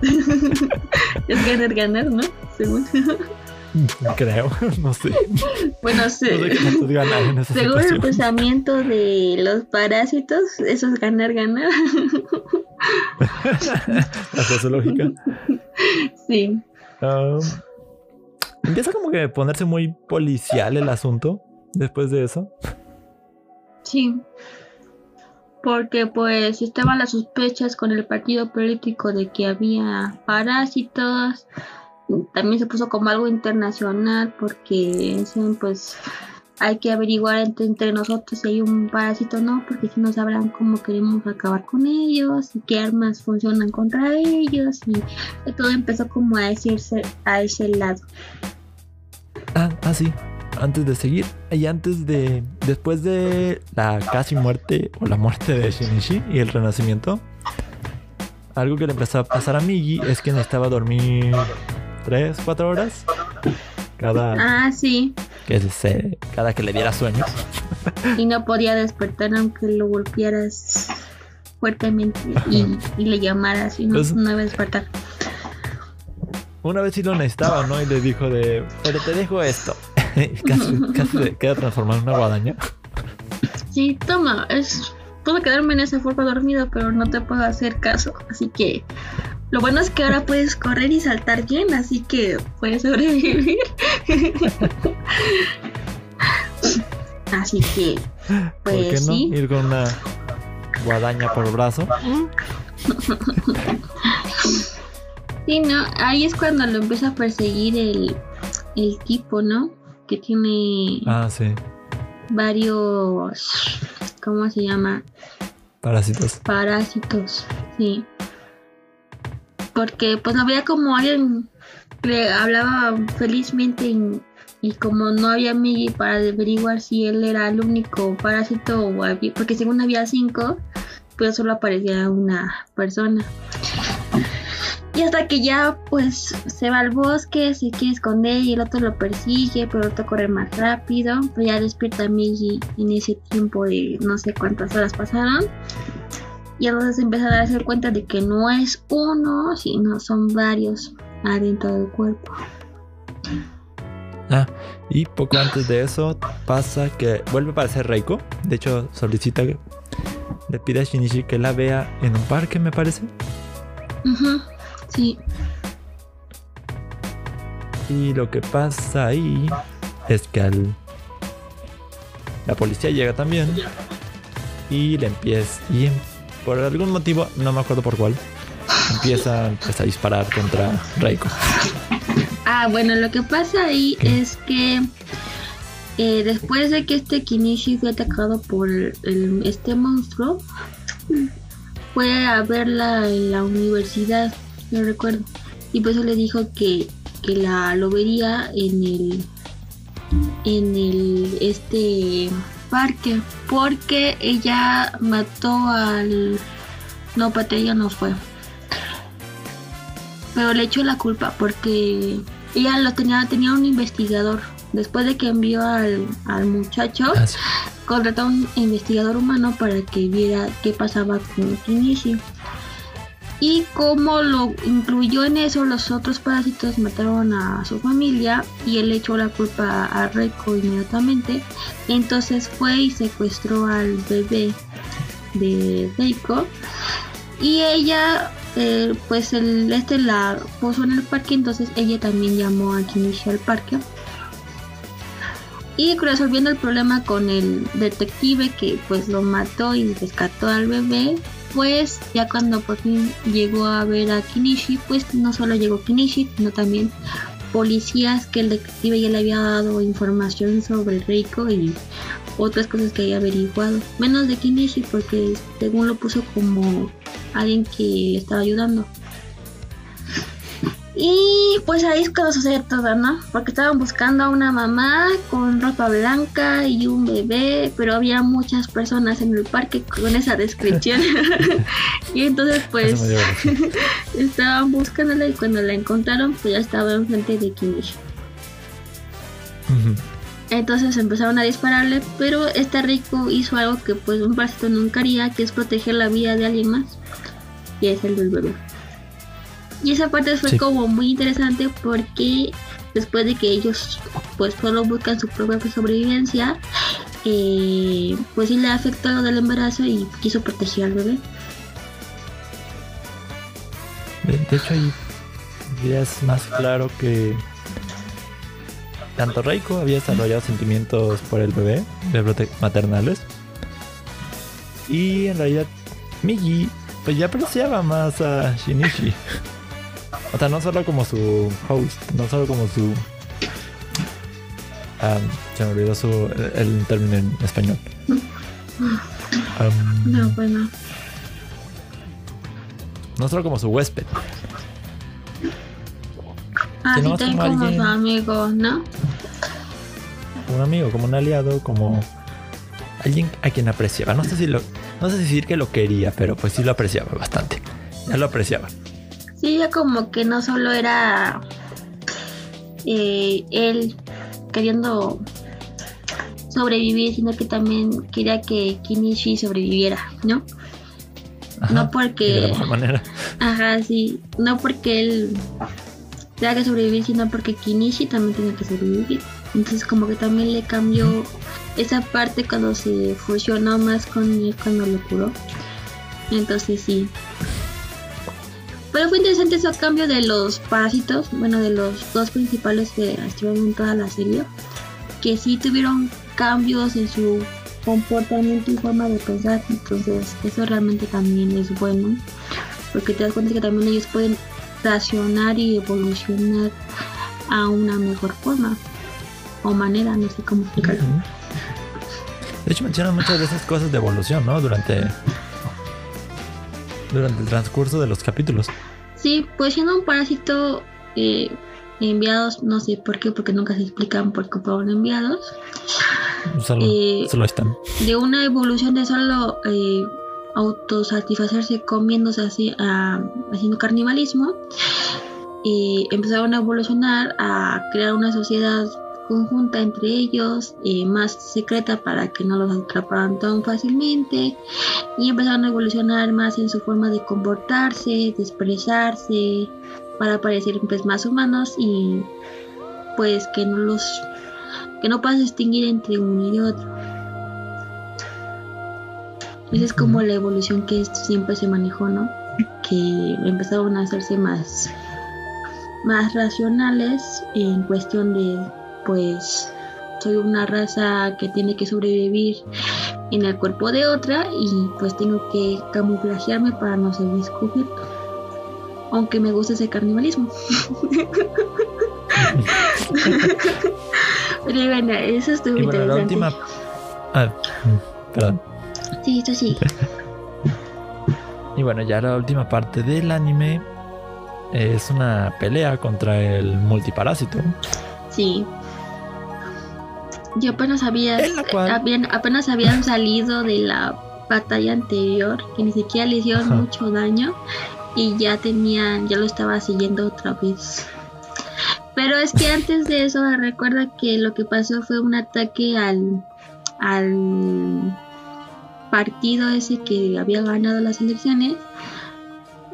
es ganar, ganar, ¿no? Según. Creo, no sé. bueno, No sé según el pensamiento de los parásitos, eso es ganar, ganar. Bajo su lógica. sí. Um, empieza como que a ponerse muy policial el asunto después de eso. Sí. Porque pues estaban las sospechas con el partido político de que había parásitos. También se puso como algo internacional porque pues hay que averiguar entre, entre nosotros si hay un parásito o no, porque si no sabrán cómo queremos acabar con ellos y qué armas funcionan contra ellos y todo empezó como a decirse a ese lado. Ah, ah, sí. Antes de seguir, y antes de. Después de la casi muerte o la muerte de Shinichi y el renacimiento, algo que le empezó a pasar a Migi es que necesitaba dormir 3, 4 horas cada, Ah, sí. que se, cada que le diera sueño. y no podía despertar aunque lo golpearas fuertemente y, y le llamaras y no, Pues- no iba a despertar. una vez sí lo necesitaba, ¿no? Y le dijo de, pero te dejo esto. se queda transformado en una guadaña. Sí, toma, es... Puedo quedarme en esa forma dormido, pero no te puedo hacer caso. Así que lo bueno es que ahora puedes correr y saltar bien, así que puedes sobrevivir. así que, pues ¿Por qué no? sí. Ir con una guadaña por brazo. Sí, no, ahí es cuando lo empieza a perseguir el, el tipo, ¿no? Que tiene Ah, sí. varios, ¿cómo se llama? Parásitos. Parásitos, sí. Porque pues lo veía como alguien que hablaba felizmente y, y como no había Migi para averiguar si él era el único parásito o había, porque según había cinco, pero solo aparecía una persona. Y hasta que ya pues se va al bosque, se quiere esconder y el otro lo persigue, pero el otro corre más rápido. Pues ya despierta a en ese tiempo de no sé cuántas horas pasaron. Y entonces empieza a darse cuenta de que no es uno, sino son varios adentro del cuerpo. Ah, y poco antes de eso pasa que vuelve a aparecer Reiko. De hecho, solicita, le pide a Shinichi que la vea en un parque, me parece. Ujú, Sí, Y lo que pasa ahí es que al... la policía llega también y le empieza y em- por algún motivo, no me acuerdo por cuál, empieza pues, a disparar contra Reiko. Ah, bueno, lo que pasa ahí es que eh, después de que este Kinishi fue atacado por el- este monstruo, fue a verla en la universidad, no recuerdo. Y por eso le dijo que, que la lo vería en el en el este parque porque ella mató al no Pate ella no fue pero le echó la culpa porque ella lo tenía tenía un investigador después de que envió al, al muchacho Ah, sí. contrató a un investigador humano para que viera qué pasaba con Kinishi. Y como lo incluyó en eso, los otros parásitos mataron a su familia y él echó la culpa a Reiko inmediatamente. Entonces fue y secuestró al bebé de Reiko. Y ella, eh, pues el, este la puso en el parque, entonces ella también llamó a Kinishi al parque. Y resolviendo el problema con el detective que pues lo mató y rescató al bebé, pues ya cuando por fin llegó a ver a Kinishi, pues no solo llegó Kinishi, sino también policías que el detective ya le había dado información sobre Reiko y otras cosas que había averiguado. Menos de Kinishi porque según lo puso como alguien que le estaba ayudando. Y pues ahí es cuando sucede todo, ¿no? Porque estaban buscando a una mamá con ropa blanca y un bebé, pero había muchas personas en el parque con esa descripción. y entonces pues estaban buscándola y cuando la encontraron pues ya estaba enfrente de Kinishi. Ujú. Entonces empezaron a dispararle, pero este rico hizo algo que pues un parásito nunca haría, que es proteger la vida de alguien más. Y es el del bebé. Y esa parte fue Sí. como muy interesante porque después de que ellos pues solo buscan su propia sobrevivencia, eh, pues sí le afectó lo del embarazo y quiso proteger al bebé. De, de hecho, ahí ya es más claro que tanto Reiko había desarrollado sentimientos por el bebé, de maternales, y en realidad Migi pues ya apreciaba más a Shinichi. O sea, no solo como su host, no solo como su... ah, se me olvidó su, el, el término en español. No, pues no. solo como su huésped, Así no, también como como su amigo, ¿no? un amigo, como un aliado, como alguien a quien apreciaba. No sé si lo, no sé si decir que lo quería, pero pues sí lo apreciaba bastante. Ya lo apreciaba. Sí, ya como que no solo era eh, él queriendo sobrevivir, sino que también quería que Kinishi sobreviviera, ¿no? Ajá, No y de la porque, mejor manera. ajá, sí, no porque él tenga que sobrevivir, sino porque Kinishi también tiene que sobrevivir. Entonces como que también le cambió esa parte cuando se fusionó más con él cuando lo curó. Entonces sí. Pero fue interesante ese cambio de los parásitos, bueno, de los dos principales que estuvieron en toda la serie, que sí tuvieron cambios en su comportamiento y forma de pensar, entonces eso realmente también es bueno, porque te das cuenta que también ellos pueden racionar y evolucionar a una mejor forma o manera, no sé cómo explicarlo. De hecho mencionan muchas de esas cosas de evolución, ¿no? Durante durante el transcurso de los capítulos. Sí, pues siendo un parásito eh, enviados, no sé por qué, porque nunca se explican por qué fueron enviados. Solo, Eh, solo están. De una evolución de solo eh, autosatisfacerse comiéndose así, haciendo carnivalismo, eh, empezaron a evolucionar a crear una sociedad conjunta entre ellos, eh, más secreta para que no los atraparan tan fácilmente, y empezaron a evolucionar más en su forma de comportarse, de expresarse, para parecer pues, más humanos y pues que no los que no puedas distinguir entre uno y otro. Esa es como la evolución que siempre se manejó, ¿no? Que empezaron a hacerse más, más racionales en cuestión de, pues, soy una raza que tiene que sobrevivir en el cuerpo de otra y pues tengo que camuflajearme para no ser descubierto. Aunque me gusta ese carnivalismo. Pero bueno, eso estuvo Y bueno, la última. Ah, perdón. Sí, esto sí. Y bueno, ya la última parte del anime es una pelea contra el multiparásito. Sí. Yo apenas había, cual- habían, apenas habían salido de la batalla anterior, que ni siquiera le hicieron Ajá. mucho daño y ya tenían, ya lo estaba siguiendo otra vez. Pero es que antes de eso recuerda que lo que pasó fue un ataque al al partido ese que había ganado las elecciones.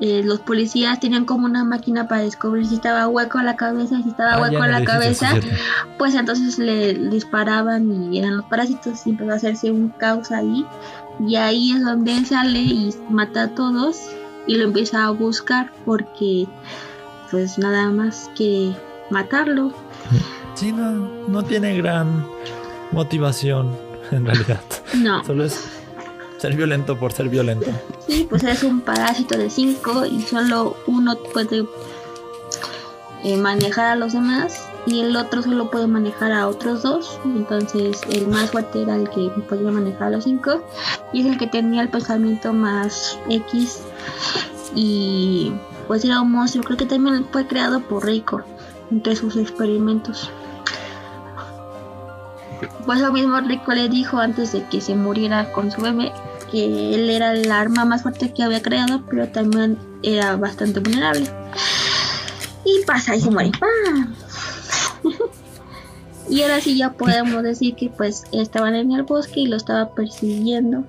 Eh, los policías tenían como una máquina para descubrir si estaba hueco la cabeza y si estaba Ah, hueco la cabeza, pues entonces le disparaban y eran los parásitos y empezó a hacerse un caos ahí. Y ahí es donde él sale y mata a todos y lo empieza a buscar porque pues nada más que matarlo. Sí, no, no tiene gran motivación en realidad. No, Solo es ser violento por ser violento. sí, pues es un parásito de 5 y solo uno puede eh, manejar a los demás y el otro solo puede manejar a otros dos. Entonces el más fuerte era el que podía manejar a los cinco y es el que tenía el pensamiento más X y pues era un monstruo. Creo que también fue creado por Reiko entre sus experimentos. Pues lo mismo Reiko le dijo antes de que se muriera con su bebé que él era el arma más fuerte que había creado, pero también era bastante vulnerable. Y pasa y se muere. ¡Pam! y ahora sí ya podemos decir que pues estaban en el bosque y lo estaba persiguiendo.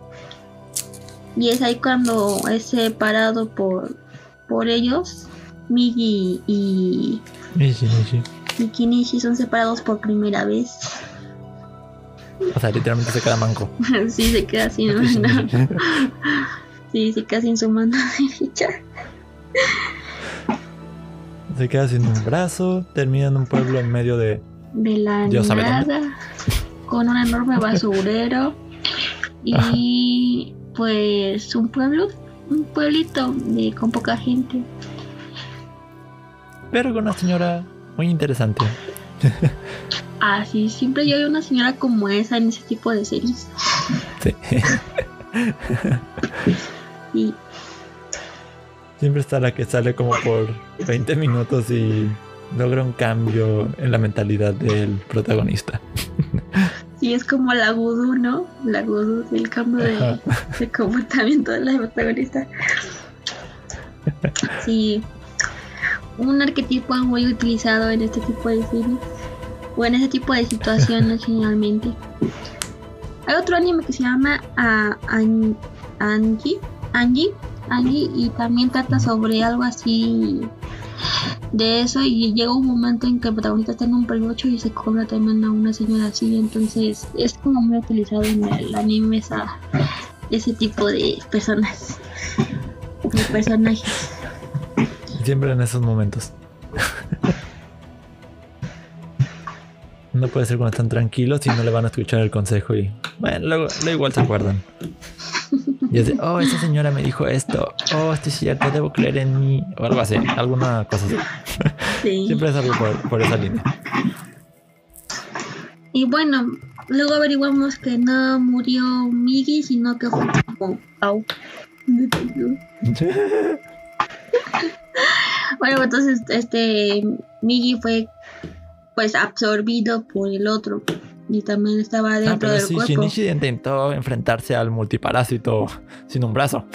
Y es ahí cuando es separado por, por ellos. Migi y, y Kinishi son separados por primera vez. O sea, literalmente se queda manco. sí, se queda sin mano. Sí, se queda sin su mano derecha. Se queda sin un brazo, termina en un pueblo en medio de... de la Dios nada con un enorme basurero y pues un pueblo un pueblito de, con poca gente Pero con una señora muy interesante. así siempre yo veo una señora como esa en ese tipo de series Sí. y Siempre está la que sale como por 20 minutos y logra un cambio en la mentalidad del protagonista. sí es como la Voodoo, ¿no? La Voodoo del cambio de, de comportamiento de la protagonista sí un arquetipo muy utilizado en este tipo de series o en ese tipo de situaciones generalmente hay otro anime que se llama An- Angie Angie Angie y también trata sobre algo así de eso y llega un momento en que el protagonista está en un peluche y se cobra también a una señora así, entonces es como muy utilizado en el anime esa, ese tipo de personas, de personajes. Siempre en esos momentos. no puede ser cuando están tranquilos y no le van a escuchar el consejo y bueno, luego, luego igual se acuerdan. Y es de, oh, esa señora me dijo esto. Oh, esto es cierto, debo creer en mí. O algo así, alguna cosa así. Sí. Siempre es algo por, por esa línea. Y bueno, luego averiguamos que no murió Miggy, sino que fue Pau. Bueno, entonces este Miggy fue pues absorbido por el otro y también estaba Ah, dentro pero del sí, cuerpo. Shinichi intentó enfrentarse al multiparásito sin un brazo.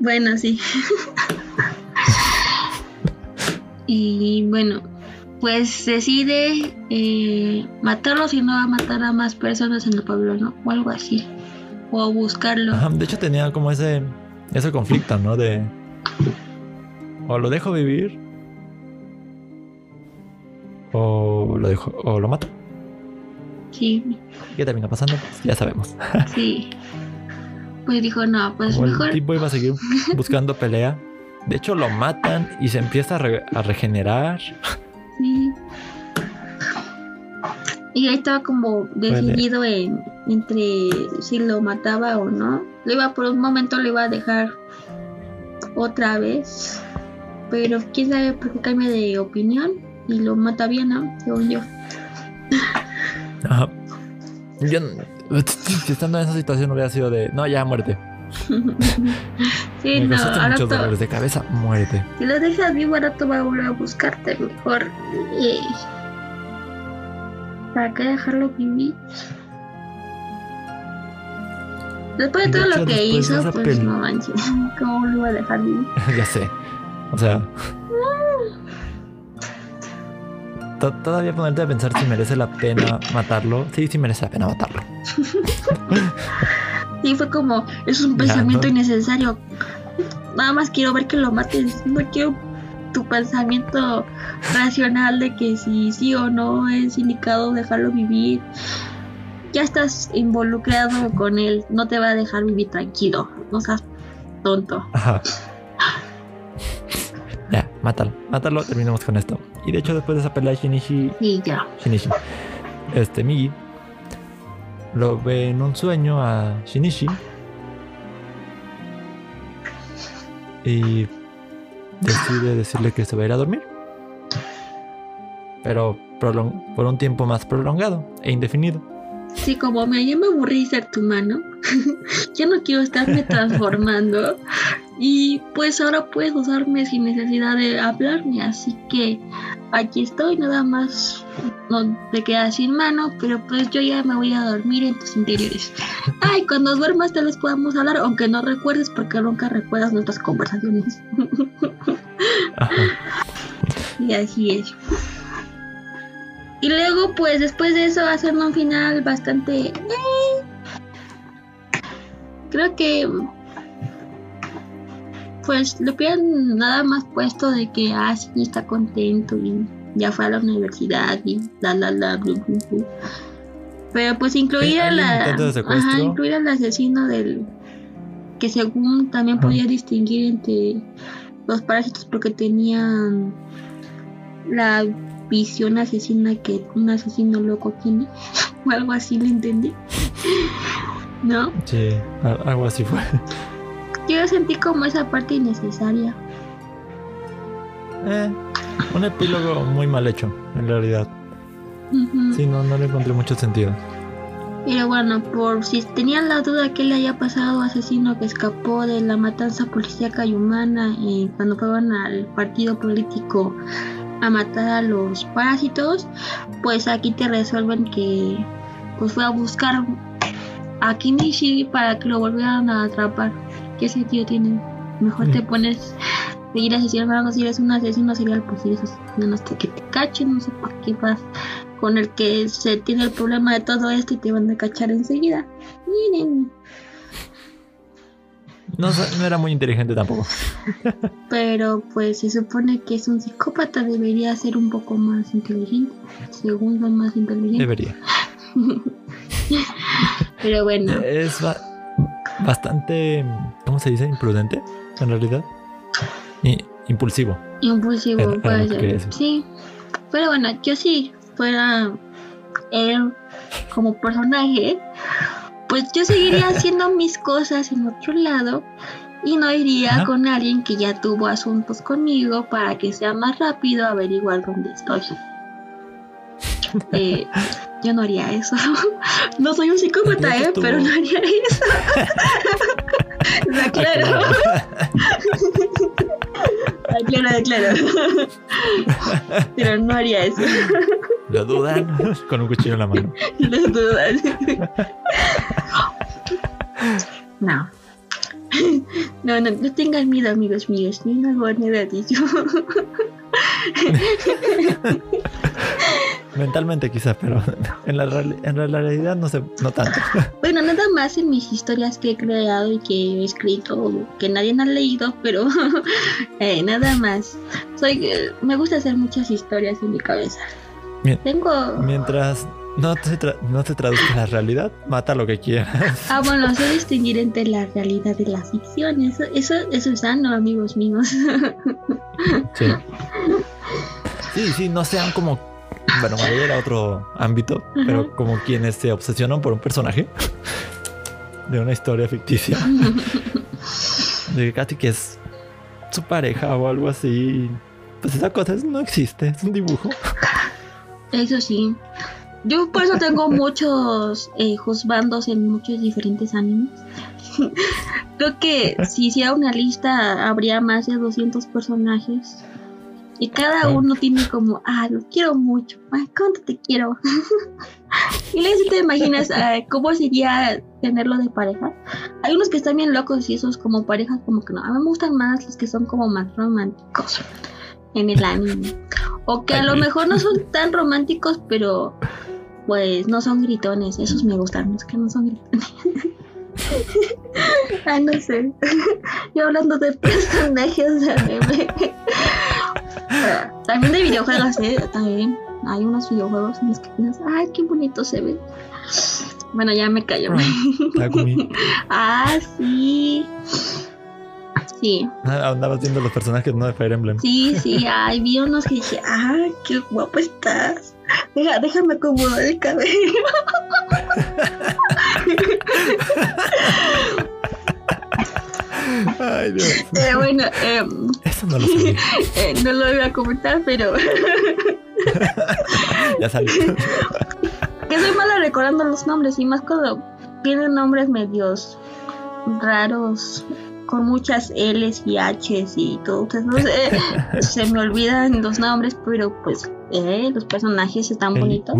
Bueno, sí. y bueno, pues decide eh, matarlo si no va a matar a más personas en el pueblo, ¿no? O algo así. O buscarlo. Ajá, de hecho tenía como ese ese conflicto, ¿no? De o lo dejo vivir o lo dejo o lo mato. Sí, ¿Qué termina pasando? Pues ya sabemos. sí. Pues dijo, no, pues Como mejor. el tipo iba a seguir buscando pelea. De hecho lo matan y se empieza a, re- a regenerar. Sí. Y ahí estaba como decidido en, entre si lo mataba o no. Lo iba por un momento lo iba a dejar otra vez. Pero quién sabe por qué cambia de opinión y lo mata bien, ¿no? Según yo. Ajá. Yo, si estando en esa situación hubiera sido de, no, ya muerte. sí, Me no, ahora muchos dolores de cabeza, muerte. si lo dejas vivo, ahora te va a volver a buscarte mejor. eh, ¿Para qué dejarlo vivir? Después de De todo hecho, lo que hizo, pues pel- no manches. ¿Cómo lo iba a dejar vivir? ya sé. O sea. to- Todavía ponerte a pensar si merece la pena matarlo. Sí, sí merece la pena matarlo. Sí, fue como, es un Ya, pensamiento ¿no? innecesario. Nada más quiero ver que lo mates. No quiero tu pensamiento racional de que si sí o no es indicado dejarlo vivir. Ya estás involucrado con él. No te va a dejar vivir tranquilo. No seas tonto. Ajá. Ya, mátalo. Mátalo, terminemos con esto. Y de hecho, después de esa pelea, Shinichi Y ya. Shinichi. Este Migi lo ve en un sueño a Shinichi y decide decirle que se va a ir a dormir. Pero por un tiempo más prolongado e indefinido. Sí, como me, ya me aburrí ser tu mano. ya no quiero estarme transformando. Y pues ahora puedes usarme sin necesidad de hablarme. Así que aquí estoy, nada más. No te quedas sin mano, pero pues yo ya me voy a dormir en tus interiores. Ay, cuando duermas te los podamos hablar, aunque no recuerdes porque nunca recuerdas nuestras conversaciones. Ajá. Y así es. Y luego, pues después de eso, hacen un final bastante. eh, Creo que. Pues le hubieran nada más puesto de que, ah, sí, está contento y ya fue a la universidad y la la la, blu, blu, blu. Pero pues incluir a la. Ajá, incluir al asesino del. Que según también podía distinguir entre los parásitos porque tenían la visión asesina que un asesino loco tiene o algo así lo entendí no Sí, al- algo así fue. yo sentí como esa parte innecesaria Eh, un epílogo muy mal hecho, en realidad. Ujú. Sí, no, no le encontré mucho sentido. pero bueno por si tenían la duda que le haya pasado asesino que escapó de la matanza policíaca y humana eh, cuando fueron al partido político a matar a los parásitos pues aquí te resuelven que pues fue a buscar a Kinishi para que lo volvieran a atrapar. ¿Qué sentido tiene? Mejor te Mm. pones seguir asesinando si eres un asesino serial, pues sigues asesinando hasta que te cachen, no sé por qué vas con el que se tiene el problema de todo esto y te van a cachar enseguida. Miren. No, no era muy inteligente tampoco. Pero pues se supone que es un psicópata, debería ser un poco más inteligente. Según son más inteligente. Debería. Pero bueno. Es bastante, ¿cómo se dice? Imprudente, en realidad. Y impulsivo. Impulsivo, puede ser. Sí. Pero bueno, yo sí fuera él como personaje, pues yo seguiría haciendo mis cosas en otro lado y no iría con alguien que ya tuvo asuntos conmigo para que sea más rápido averiguar dónde estoy. Eh, yo no haría eso. No soy un psicópata, ¿eh? Pero no haría eso. claro. claro, claro. Pero no haría eso. Lo dudan con un cuchillo en la mano. Lo dudan. No. No, no, no tengan miedo, amigos míos. Ni una buena dicho. Mentalmente quizás, pero en la, en la realidad no sé, no tanto. Bueno, nada más en mis historias que he creado y que he escrito, que nadie ha leído, pero eh, nada más. Soy, eh, me gusta hacer muchas historias en mi cabeza. Tengo... Mientras no te, no te traduzca la realidad, mata lo que quieras. Ah, bueno, sé distinguir entre la realidad y la ficción. Eso, eso, eso es sano, amigos míos. Sí. Sí, sí, no sean como. Bueno, me era otro ámbito, pero como quienes se obsesionan por un personaje de una historia ficticia. de Katy que es su pareja o algo así. Pues esa cosa no existe, es un dibujo. Eso sí. Yo por eso tengo muchos eh, juzbandos en muchos diferentes animes. Creo que si hiciera una lista habría más de 200 personajes. Y cada ah. uno tiene como, ah, lo quiero mucho. Ay, ¿cuánto te quiero? y luego si te imaginas eh, cómo sería tenerlo de pareja. Hay unos que están bien locos y esos como parejas como que no. A mí me gustan más los que son como más románticos en el anime. O que a lo mejor no son tan románticos, pero pues no son gritones. Esos me gustan, los que no son gritones. ah, no sé. Yo hablando de personajes de También de videojuegos, ¿eh? También hay unos videojuegos en los que piensas, ay, qué bonito se ve. Bueno, ya me callo. ah, sí. Sí. Ah, andabas viendo los personajes, ¿no? De Fire Emblem. Sí, sí, ay, vi unos que dije, ay, qué guapo estás. Deja, déjame acomodar el cabello. Ay, Dios. Eh, bueno, eh, eso no lo sé. Eh, no lo voy a comentar, pero. ya salió. que soy mala recordando los nombres y más cuando tienen nombres medios raros con muchas L's y H's y todo. Eh, se me olvidan los nombres, pero pues eh, los personajes están bonitos.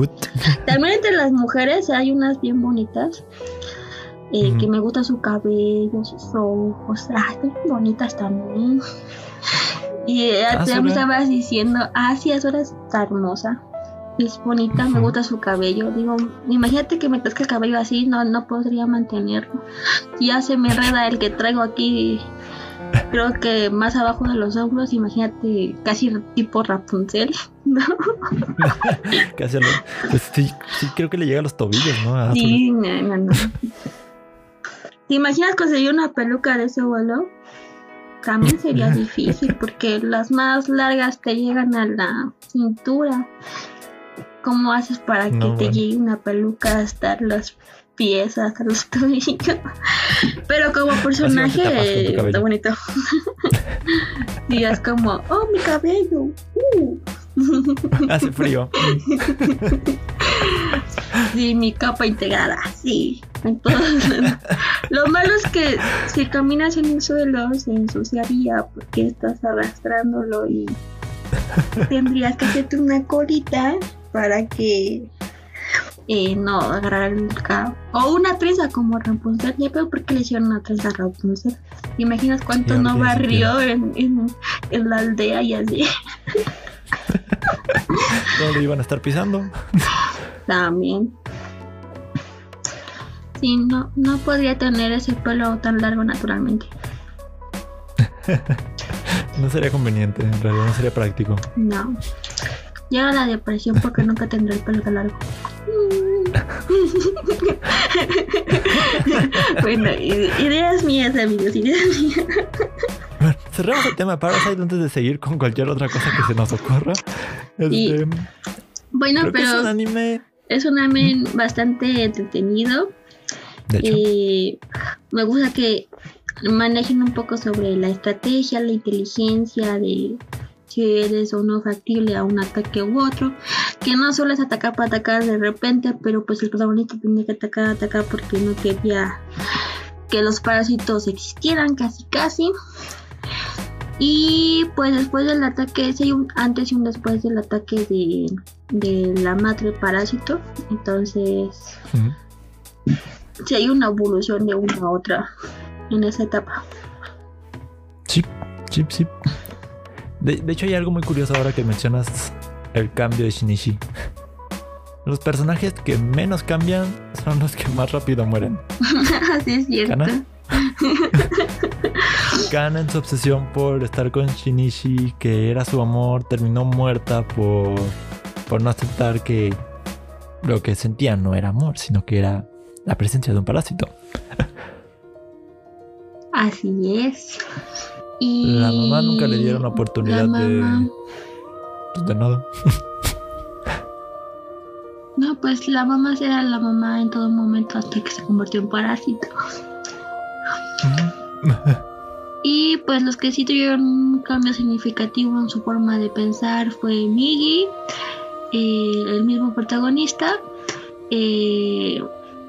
También entre las mujeres hay unas bien bonitas. Eh, que me gusta su cabello, sus ojos, ah, están bonitas también. Y ya me estabas diciendo, ah, sí, Azura está hermosa es bonita, me gusta su cabello. Digo, imagínate que me crezca el cabello así, no, no podría mantenerlo. Ya se me enreda el que traigo aquí, creo que más abajo de los hombros, imagínate casi tipo Rapunzel, ¿no? casi pues sí, creo que le llega a los tobillos, ¿no? sí, no, no, ¿Te imaginas conseguir una peluca de ese vuelo? También sería difícil porque las más largas te llegan a la cintura ¿Cómo haces para que te llegue una peluca hasta las piezas, hasta los tobillos? Pero como personaje está bonito. y es como, oh, mi cabello. Uh. Hace frío. sí, mi capa integrada, sí. Entonces, lo malo es que si caminas en el suelo se ensuciaría porque estás arrastrándolo y tendrías que hacerte una colita para que eh, no agarrar el cabo. O una trenza como Rapunzel. Ya veo por qué le hicieron una trenza a Rapunzel. ¿Te imaginas cuánto no barrió en, en, la aldea y así? ¿Dónde iban a estar pisando? También. Sí, no, no podría tener ese pelo tan largo naturalmente. no sería conveniente, en realidad no sería práctico. No. Llega la depresión porque nunca tendré el pelo largo. bueno, ideas mías, amigos, ideas mías. Bueno, cerramos el tema Parasite antes de seguir con cualquier otra cosa que se nos ocurra. Este, bueno, pero es un anime. Es un anime bastante entretenido. De hecho. Eh, me gusta que manejen un poco sobre la estrategia, la inteligencia de si eres o no factible a un ataque u otro, que no solo es atacar para atacar de repente, pero pues el protagonista tiene que atacar, atacar porque no quería que los parásitos existieran casi casi. Y pues después del ataque, si hay un antes y un después del ataque de, de la madre parásito, entonces si hay una evolución de una a otra en esa etapa. Sí, sí, sí. De, hecho, hay algo muy curioso ahora que mencionas el cambio de Shinichi. Los personajes que menos cambian son los que más rápido mueren. Así es cierto. ¿Kana? Kana en su obsesión por estar con Shinichi, que era su amor, terminó muerta por, por no aceptar que lo que sentía no era amor, sino que era la presencia de un parásito. Así es. La mamá nunca le dieron la oportunidad de. Pues, de nada. No, pues la mamá era la mamá en todo momento hasta que se convirtió en parásito. y pues los que sí tuvieron un cambio significativo en su forma de pensar fue Migi, eh, el mismo protagonista, eh,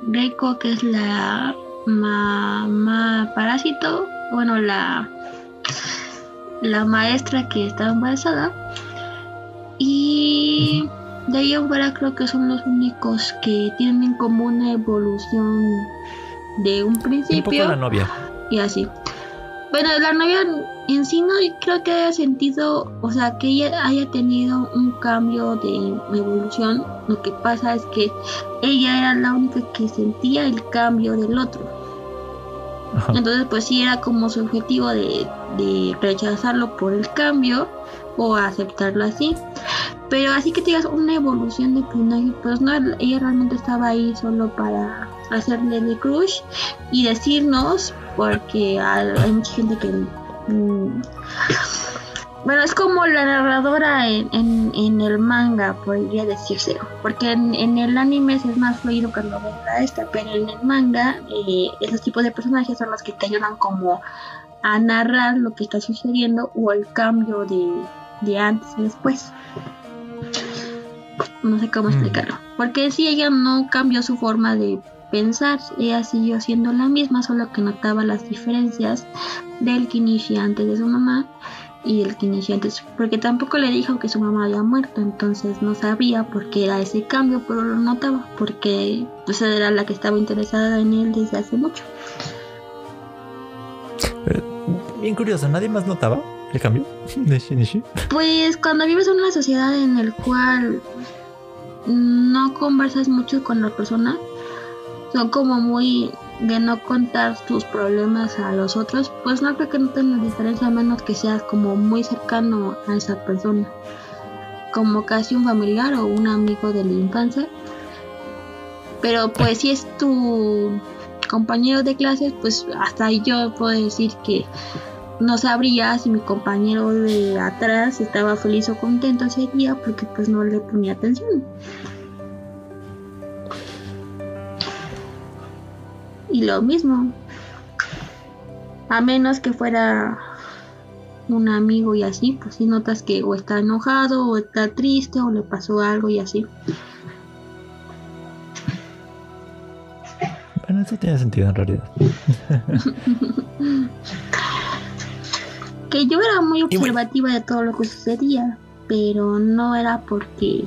Reiko, que es la mamá parásito, bueno, la la maestra que estaba embarazada. Y de ahí en fuera creo que son los únicos que tienen como una evolución de un principio. la novia. Y así. Bueno, la novia en sí no creo que haya sentido, o sea, que ella haya tenido un cambio de evolución. Lo que pasa es que ella era la única que sentía el cambio del otro. Entonces, pues sí era como su objetivo de, rechazarlo por el cambio o aceptarlo así. Pero así que digas una evolución de personaje, pues no, ella realmente estaba ahí solo para hacerle de crush y decirnos, porque hay, mucha gente que mm, bueno, es como la narradora en, en, el manga, podría decirse. Porque en, el anime es más fluido que la novela esta, pero en el manga, eh, esos tipos de personajes son los que te ayudan como a narrar lo que está sucediendo o el cambio de, de antes y después. No sé cómo mm. explicarlo. Porque si ella no cambió su forma de pensar, ella siguió siendo la misma, solo que notaba las diferencias del Kinishi antes de su mamá y el que inició antes, porque tampoco le dijo que su mamá había muerto, entonces no sabía por qué era ese cambio, pero lo notaba, porque pues era la que estaba interesada en él desde hace mucho. bien curioso, ¿nadie más notaba el cambio de Shinichi? Pues cuando vives en una sociedad en el cual no conversas mucho con la persona, son como muy de no contar tus problemas a los otros, pues no creo que no tenga diferencia a menos que seas como muy cercano a esa persona, como casi un familiar o un amigo de la infancia. Pero pues si es tu compañero de clases, pues hasta yo puedo decir que no sabría si mi compañero de atrás estaba feliz o contento ese día porque pues no le ponía atención. Y lo mismo. A menos que fuera un amigo y así, pues si notas que o está enojado o está triste o le pasó algo y así. Bueno, eso tiene sentido en realidad. que yo era muy observativa de todo lo que sucedía, pero no era porque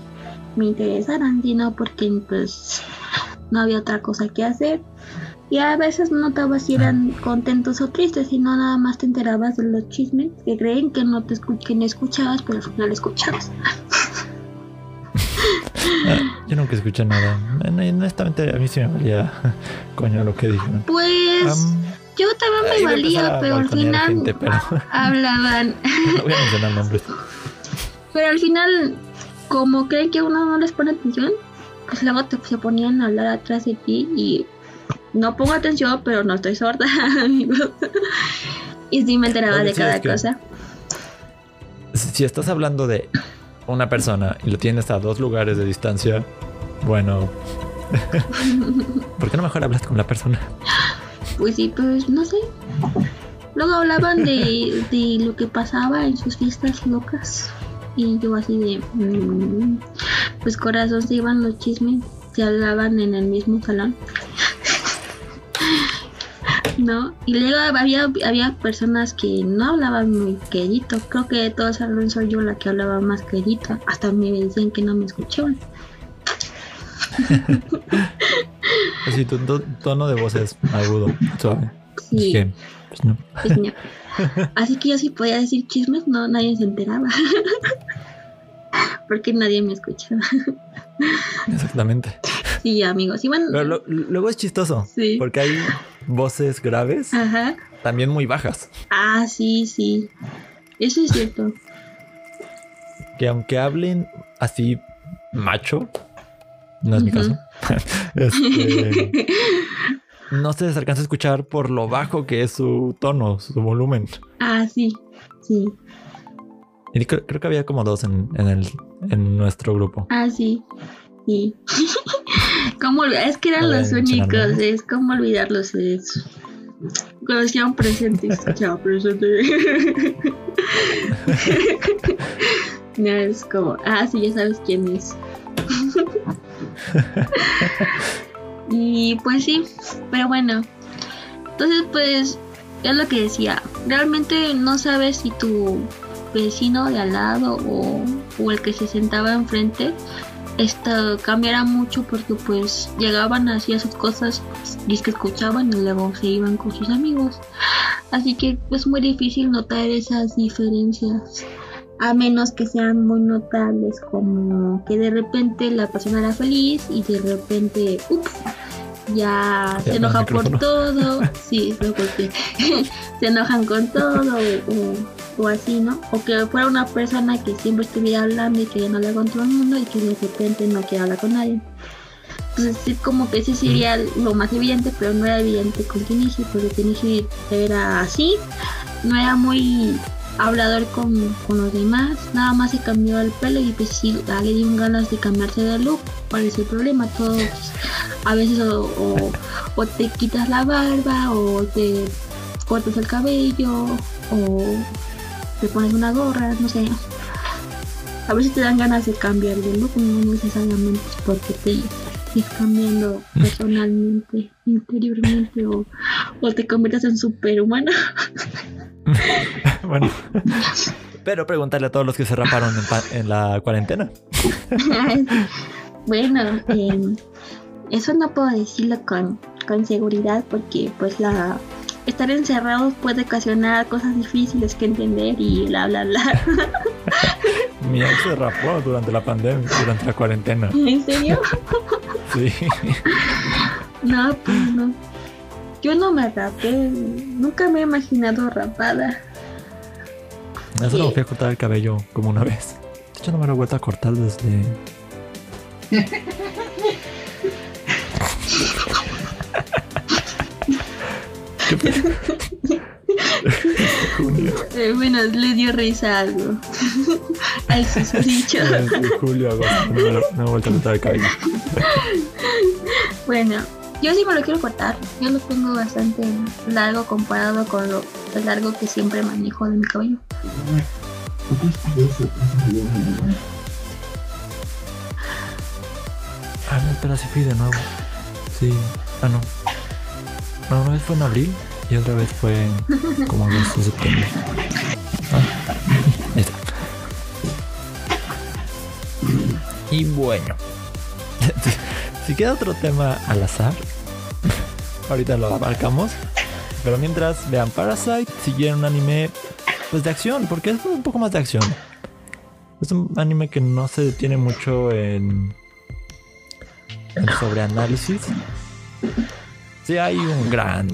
me interesaran, sino porque pues no había otra cosa que hacer y a veces no notabas si eran contentos o tristes, sino nada más te enterabas de los chismes que creen que no te que escuchabas, pero al final escuchabas. Ah, yo nunca escuché nada. Honestamente, a mí sí me valía coño lo que dijeron. Pues yo también me valía, pero al final gente, pero hablaban. no voy a mencionar nombres. Pero al final, como creen que uno no les pone atención, pues luego te, se ponían a hablar atrás de ti y no pongo atención, pero no estoy sorda, amigos. y sí me enteraba Oye, de cada es que- cosa. Si si estás hablando de una persona y lo tienes a dos lugares de distancia, bueno. ¿Por qué no mejor hablas con la persona? Pues sí, pues no sé. Luego hablaban de, de lo que pasaba en sus fiestas locas. Y yo así de... mm, pues corazón se iban los chismes. Se hablaban en el mismo salón. ¿No? Y luego había, había personas que no hablaban muy quedito. Creo que de todo el salón soy yo la que hablaba más quedito. Hasta me decían que no me escuchaban. Así tu to- tono de voz es agudo, suave. Sí. Que, pues no. Pues, no. Así que yo sí podía decir chismes, no, nadie se enteraba. Porque nadie me escuchaba. Exactamente. Sí, amigos. Y bueno, Pero lo- luego es chistoso. Sí. Porque hay voces graves, ajá. también muy bajas. Ah, sí, sí. Eso es cierto. Que aunque hablen así macho, no es mi caso. este, no se les alcanza a escuchar por lo bajo que es su tono, su volumen. Ah, sí, sí. Y creo, creo que había como dos en, en el, en nuestro grupo. Ah, sí. Sí. ¿Cómo? Es que eran No los únicos. Es como olvidarlos. Es... Cuando estaban presentes. Ya, presente. no, es como. Ah, sí, ya sabes quién es. y pues sí, pero bueno. Entonces, pues, es lo que decía. Realmente no sabes si tu vecino de al lado o, o el que se sentaba enfrente esto cambiará mucho porque pues llegaban hacía sus cosas y es que escuchaban y luego se iban con sus amigos. Así que es muy difícil notar esas diferencias a menos que sean muy notables como que de repente la persona era feliz y de repente ups ya se enoja por todo. Sí lo se enojan con todo o, o así, ¿no? O que fuera una persona que siempre estuviera hablando y que ya no habla con todo el mundo y que de repente no quiere hablar con nadie. Entonces sí, como que ese sería lo más evidente, pero no era evidente con Kenichi, porque Kenichi era así, no era muy hablador con, con los demás, nada más se cambió el pelo y pues sí, le dieron ganas de cambiarse de look, ¿cuál es el problema? Todos a veces o, o- o te quitas la barba o te cortas el cabello o te pones una gorra, no sé. A veces te dan ganas de cambiar de look, no necesariamente es porque te estés cambiando personalmente, interiormente o, o te conviertas en superhumano. bueno. Pero pregúntale a todos los que se raparon en, pa- en la cuarentena. bueno, em, eso no puedo decirlo con, con seguridad porque pues la estar encerrados puede ocasionar cosas difíciles que entender y bla bla bla. Mi ex se rapó durante la pandemia, durante la cuarentena. ¿En serio? Sí. No, pues no. Yo no me rapé, nunca me he imaginado rapada. Eso no me fui a cortar el cabello como una vez. De hecho, no me lo he vuelto a cortar desde. Junio. Eh, bueno, le dio risa algo. Al susodicho. Julio, agosto. No vuelto a cortar el cabello. Bueno, yo sí me lo quiero cortar. Yo lo tengo bastante largo comparado con lo largo que siempre manejo de mi cabello. Ah, no, espera, sí fui de nuevo. Sí. Ah, no. Una vez fue en abril y otra vez fue en como agosto, septiembre. Ah, ahí está. Y bueno. si queda otro tema al azar, ahorita lo abarcamos. Pero mientras vean Parasite, si quieren un anime pues de acción, porque es un poco más de acción. Es un anime que no se detiene mucho en el sobreanálisis. Sí hay un gran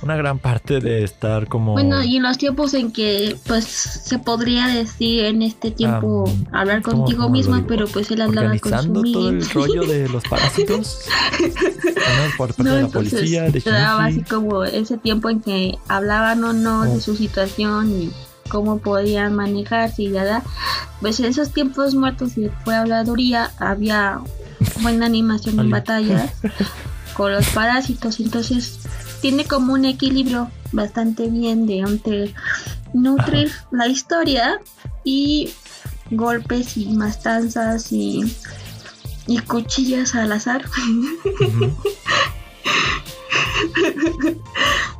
una gran parte de estar como... Bueno, y en los tiempos en que pues se podría decir en este tiempo Am, hablar ¿cómo- contigo digo? pero pues él hablaba con su organizando todo el rollo de los parásitos. También por parte No, de la policía, de daba así como ese tiempo en que hablaban o no Oh. de su situación y cómo podían manejarse y nada. Pues en esos tiempos muertos de pura habladuría había buena animación en batallas con los parásitos, entonces tiene como un equilibrio bastante bien de entre nutrir la historia y golpes y matanzas y, y cuchillas al azar.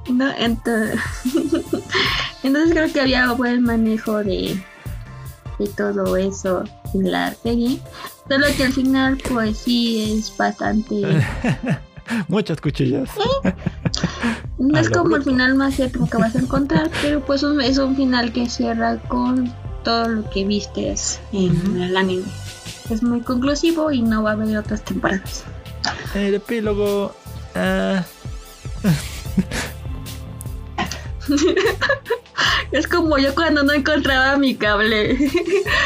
No, entonces, entonces creo que había buen manejo de, de todo eso en la serie. Solo que al final, pues sí, es bastante. Muchas cuchillas. No A es como el bruto. final más épico que vas a encontrar, pero pues un- es un final que cierra con todo lo que vistes en el anime. Es muy conclusivo y no va a haber otras temporadas. El epílogo. ah, Es como yo cuando no encontraba mi cable.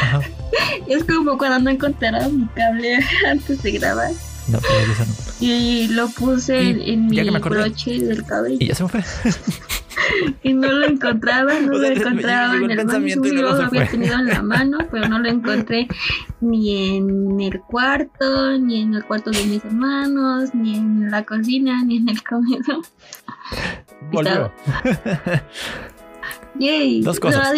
ajá. Es como cuando no encontraba mi cable antes de grabar. No, pero eso no. Y lo puse Y en, mi acordé. broche del cabello. Y ya se me fue. Y no lo encontraba, no O lo sea, encontraba en el el pensamiento y luego lo había tenido en la mano, pero no lo encontré ni en el cuarto, ni en el cuarto de mis hermanos, ni en la cocina, ni en el comedor. Volvió. Yay. Dos cosas.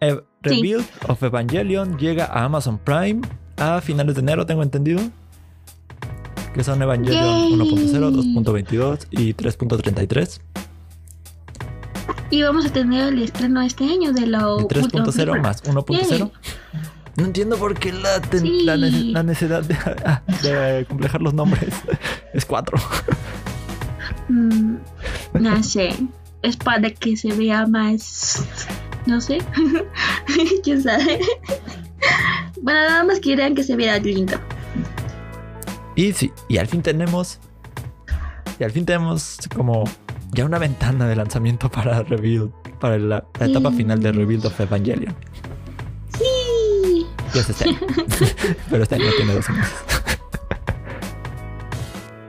Eh, Rebuild of Evangelion llega a Amazon Prime a finales de enero, tengo entendido. Que son Evangelion Yay. 1.0, 2.22 y 3.33. Y vamos a tener el estreno este año de la Y última 3.0 película. más 1.0. No entiendo por qué la, ten- Sí. la, nece- la necesidad de, de complejar los nombres. Es 4. Mm, no sé. Es para que se vea más. No sé. ¿Quién sabe? bueno, nada más querían que se viera lindo. Y sí, y al fin tenemos. Y al fin tenemos como ya una ventana de lanzamiento para Rebuild. Para la, la etapa Sí. final de Rebuild of Evangelion. Sí. Y es este año. Pero este año tiene 12 meses.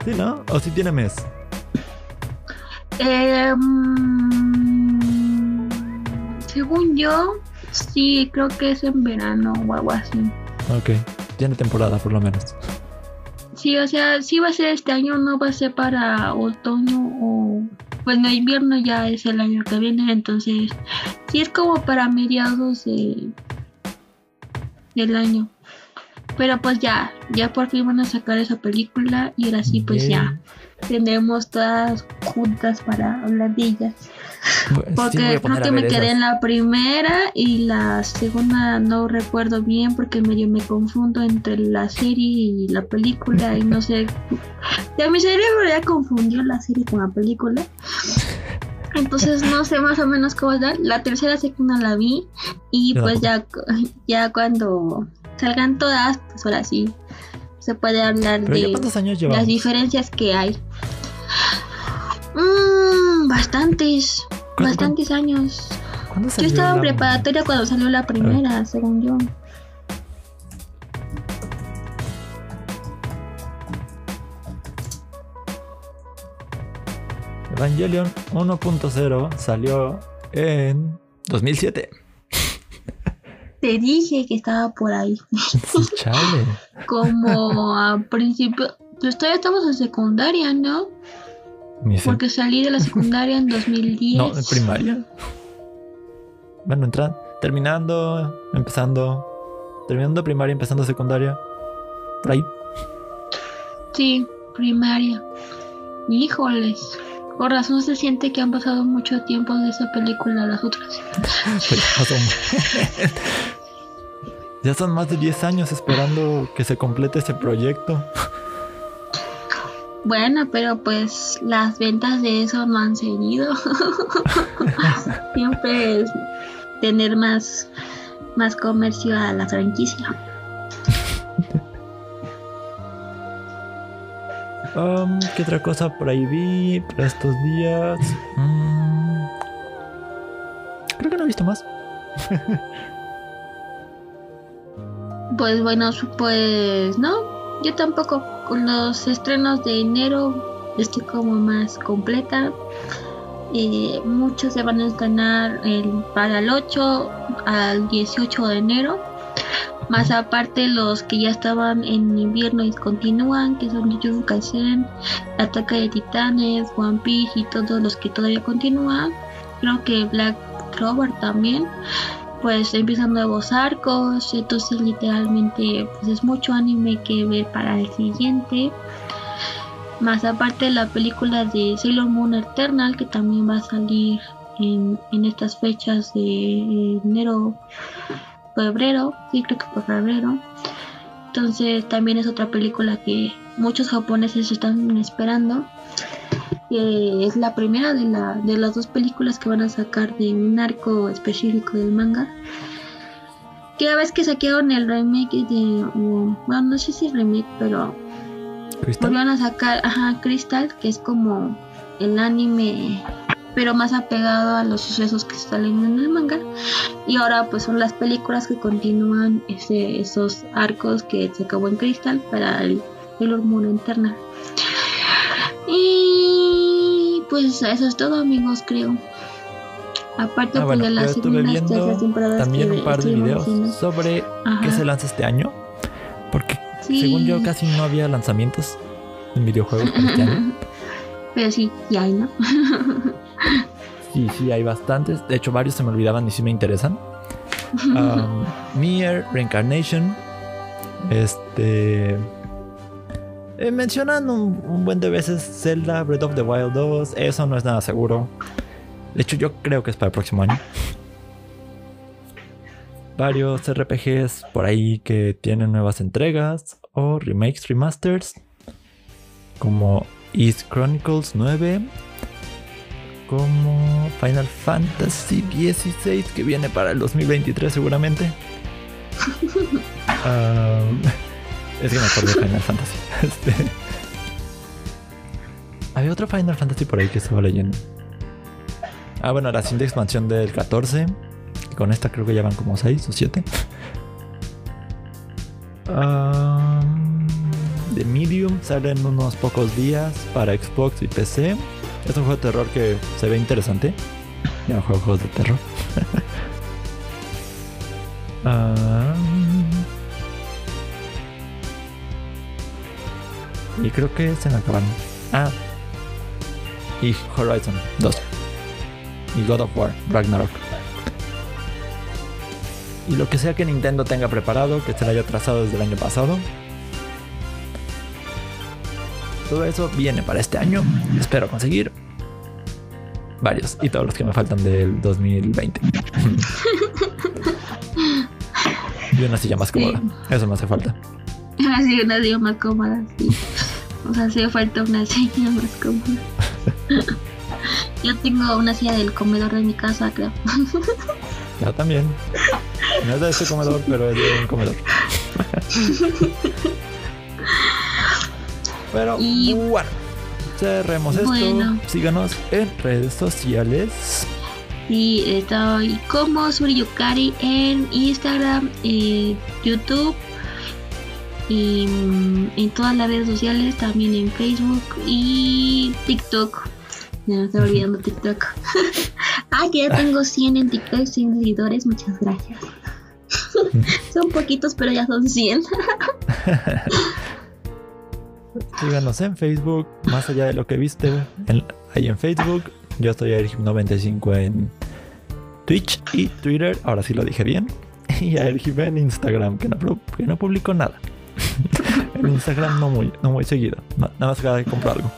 ¿Sí, no? ¿O sí tiene mes? Eh, mm, según yo, sí, creo que es en verano o algo así. Ok. Tiene temporada, por lo menos. Sí, o sea, sí va a ser este año, no va a ser para otoño o... Bueno, invierno ya es el año que viene, entonces sí es como para mediados de, del año. Pero pues ya, ya por fin van a sacar esa película y ahora sí pues ya tendremos todas juntas para hablar de ellas. Pues, sí, Porque a creo que me quedé esas. en la primera y la segunda no recuerdo bien porque medio me confundo entre la serie y la película y no sé. Ya mi cerebro ya confundió la serie con la película. Entonces no sé más o menos cómo dar. La tercera sé que no la vi y pues ya, ya cuando salgan todas, pues ahora sí se puede hablar Pero de las diferencias que hay. Mm, bastantes, ¿Cu- bastantes años. ¿Cuándo Yo estaba en preparatoria cuando salió la primera, según yo. Evangelion 1.0 salió en 2007. Te dije que estaba por ahí. Chale. Como a principio. Pues todavía estamos en secundaria, ¿no? Porque salí de la secundaria en 2010. No, en primaria. Bueno, entran, terminando, empezando. Terminando primaria, empezando secundaria. Por ahí. Sí, primaria. Híjoles. Por razón se siente que han pasado mucho tiempo de esa película a las otras. Pues, ya son- ya son más de 10 años esperando que se complete ese proyecto. Bueno, pero pues las ventas de eso no han seguido. Siempre es tener más, más comercio a la franquicia. Um, ¿Qué otra cosa por ahí vi para estos días? Mm, creo que no he visto más. pues bueno, pues no, yo tampoco. Con los estrenos de enero estoy como más completa. Eh, muchos se van a estrenar el, para el 8 al 18 de enero más aparte los que ya estaban en invierno y continúan, que son Jujutsu Kaisen, Ataque de Titanes, One Piece y todos los que todavía continúan. Creo que Black Clover también. Pues empiezan nuevos arcos, entonces literalmente pues es mucho anime que ver para el siguiente. Más aparte la película de Sailor Moon Eternal que también va a salir en, en estas fechas de enero febrero, sí creo que fue febrero. Entonces también es otra película que muchos japoneses están esperando. Es la primera de, la, de las dos películas que van a sacar de un arco específico del manga. Que a veces que saquearon el remake de... bueno, no sé si remake, pero... Volvieron a sacar, ajá, Crystal, que es como el anime pero más apegado a los sucesos que salen en el manga. Y ahora pues son las películas que continúan ese, esos arcos que se acabó en Crystal para el, el hormona interna. Y pues eso es todo amigos creo. Aparte ah, pues, de las segundas temporadas también un par de videos sobre qué se lanza este año. Porque según yo casi no había lanzamientos en videojuegos este año. Pero sí, ya hay, ¿no? sí, sí, hay bastantes. De hecho, varios se me olvidaban y sí me interesan. Um, Mir, Reincarnation. Este. Eh, mencionan un, buen de veces Zelda, Breath of the Wild 2. Eso no es nada seguro. De hecho, yo creo que es para el próximo año. Varios RPGs por ahí que tienen nuevas entregas o remakes, remasters. Como East Chronicles 9 como Final Fantasy 16 que viene para el 2023 seguramente. es que me acuerdo de Final Fantasy. Este, había otro Final Fantasy por ahí que estaba leyendo. Ah, bueno, la siguiente expansión del 14. Y con esta creo que ya van como 6 o 7. The Medium sale en unos pocos días para Xbox y PC. Es un juego de terror que se ve interesante. Ya juego juegos de terror. Ah. Y creo que se me acaban. Ah. Y Horizon 2. Y God of War, Ragnarok. Y lo que sea que Nintendo tenga preparado, que se lo haya trazado desde el año pasado, todo eso viene para este año. Espero conseguir varios y todos los que me faltan del 2020. y una silla más cómoda. Eso me hace falta. Sí, una silla más cómoda, sí. Sea, hace falta una silla más cómoda. Yo tengo una silla del comedor de mi casa, creo. Yo también. No es de ese comedor, pero es de un comedor. Pero bueno, cerremos esto. Síganos en redes sociales. Sí, estoy como Suriyukari en Instagram, eh, YouTube y en todas las redes sociales, también en Facebook y TikTok. Me estoy olvidando TikTok. ah, que ya tengo 100 en TikTok, 100 seguidores, muchas gracias. son poquitos, pero ya son 100. Síganos en Facebook, más allá de lo que viste ahí en Facebook. Yo estoy Ergim95 en Twitch y Twitter, ahora sí lo dije bien. Y a Ergim en Instagram, que no, que no publico nada. en Instagram no muy, no muy seguido, nada más cada que compro algo.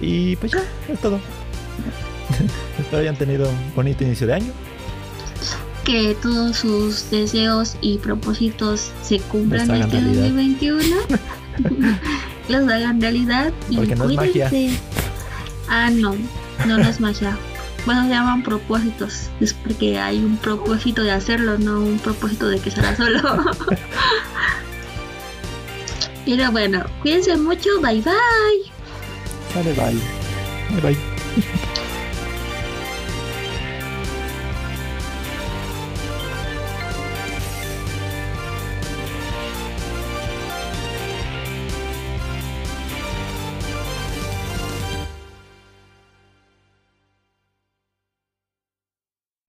Y pues ya, es todo. Espero hayan tenido un bonito inicio de año que todos sus deseos y propósitos se cumplan en este 2021. los hagan realidad y Porque no cuídense. Ah, no, no, no es magia. Bueno, se llaman propósitos. Es porque hay un propósito de hacerlo, no un propósito de que será solo. Pero bueno, cuídense mucho, bye bye. Sale, bye. Bye bye.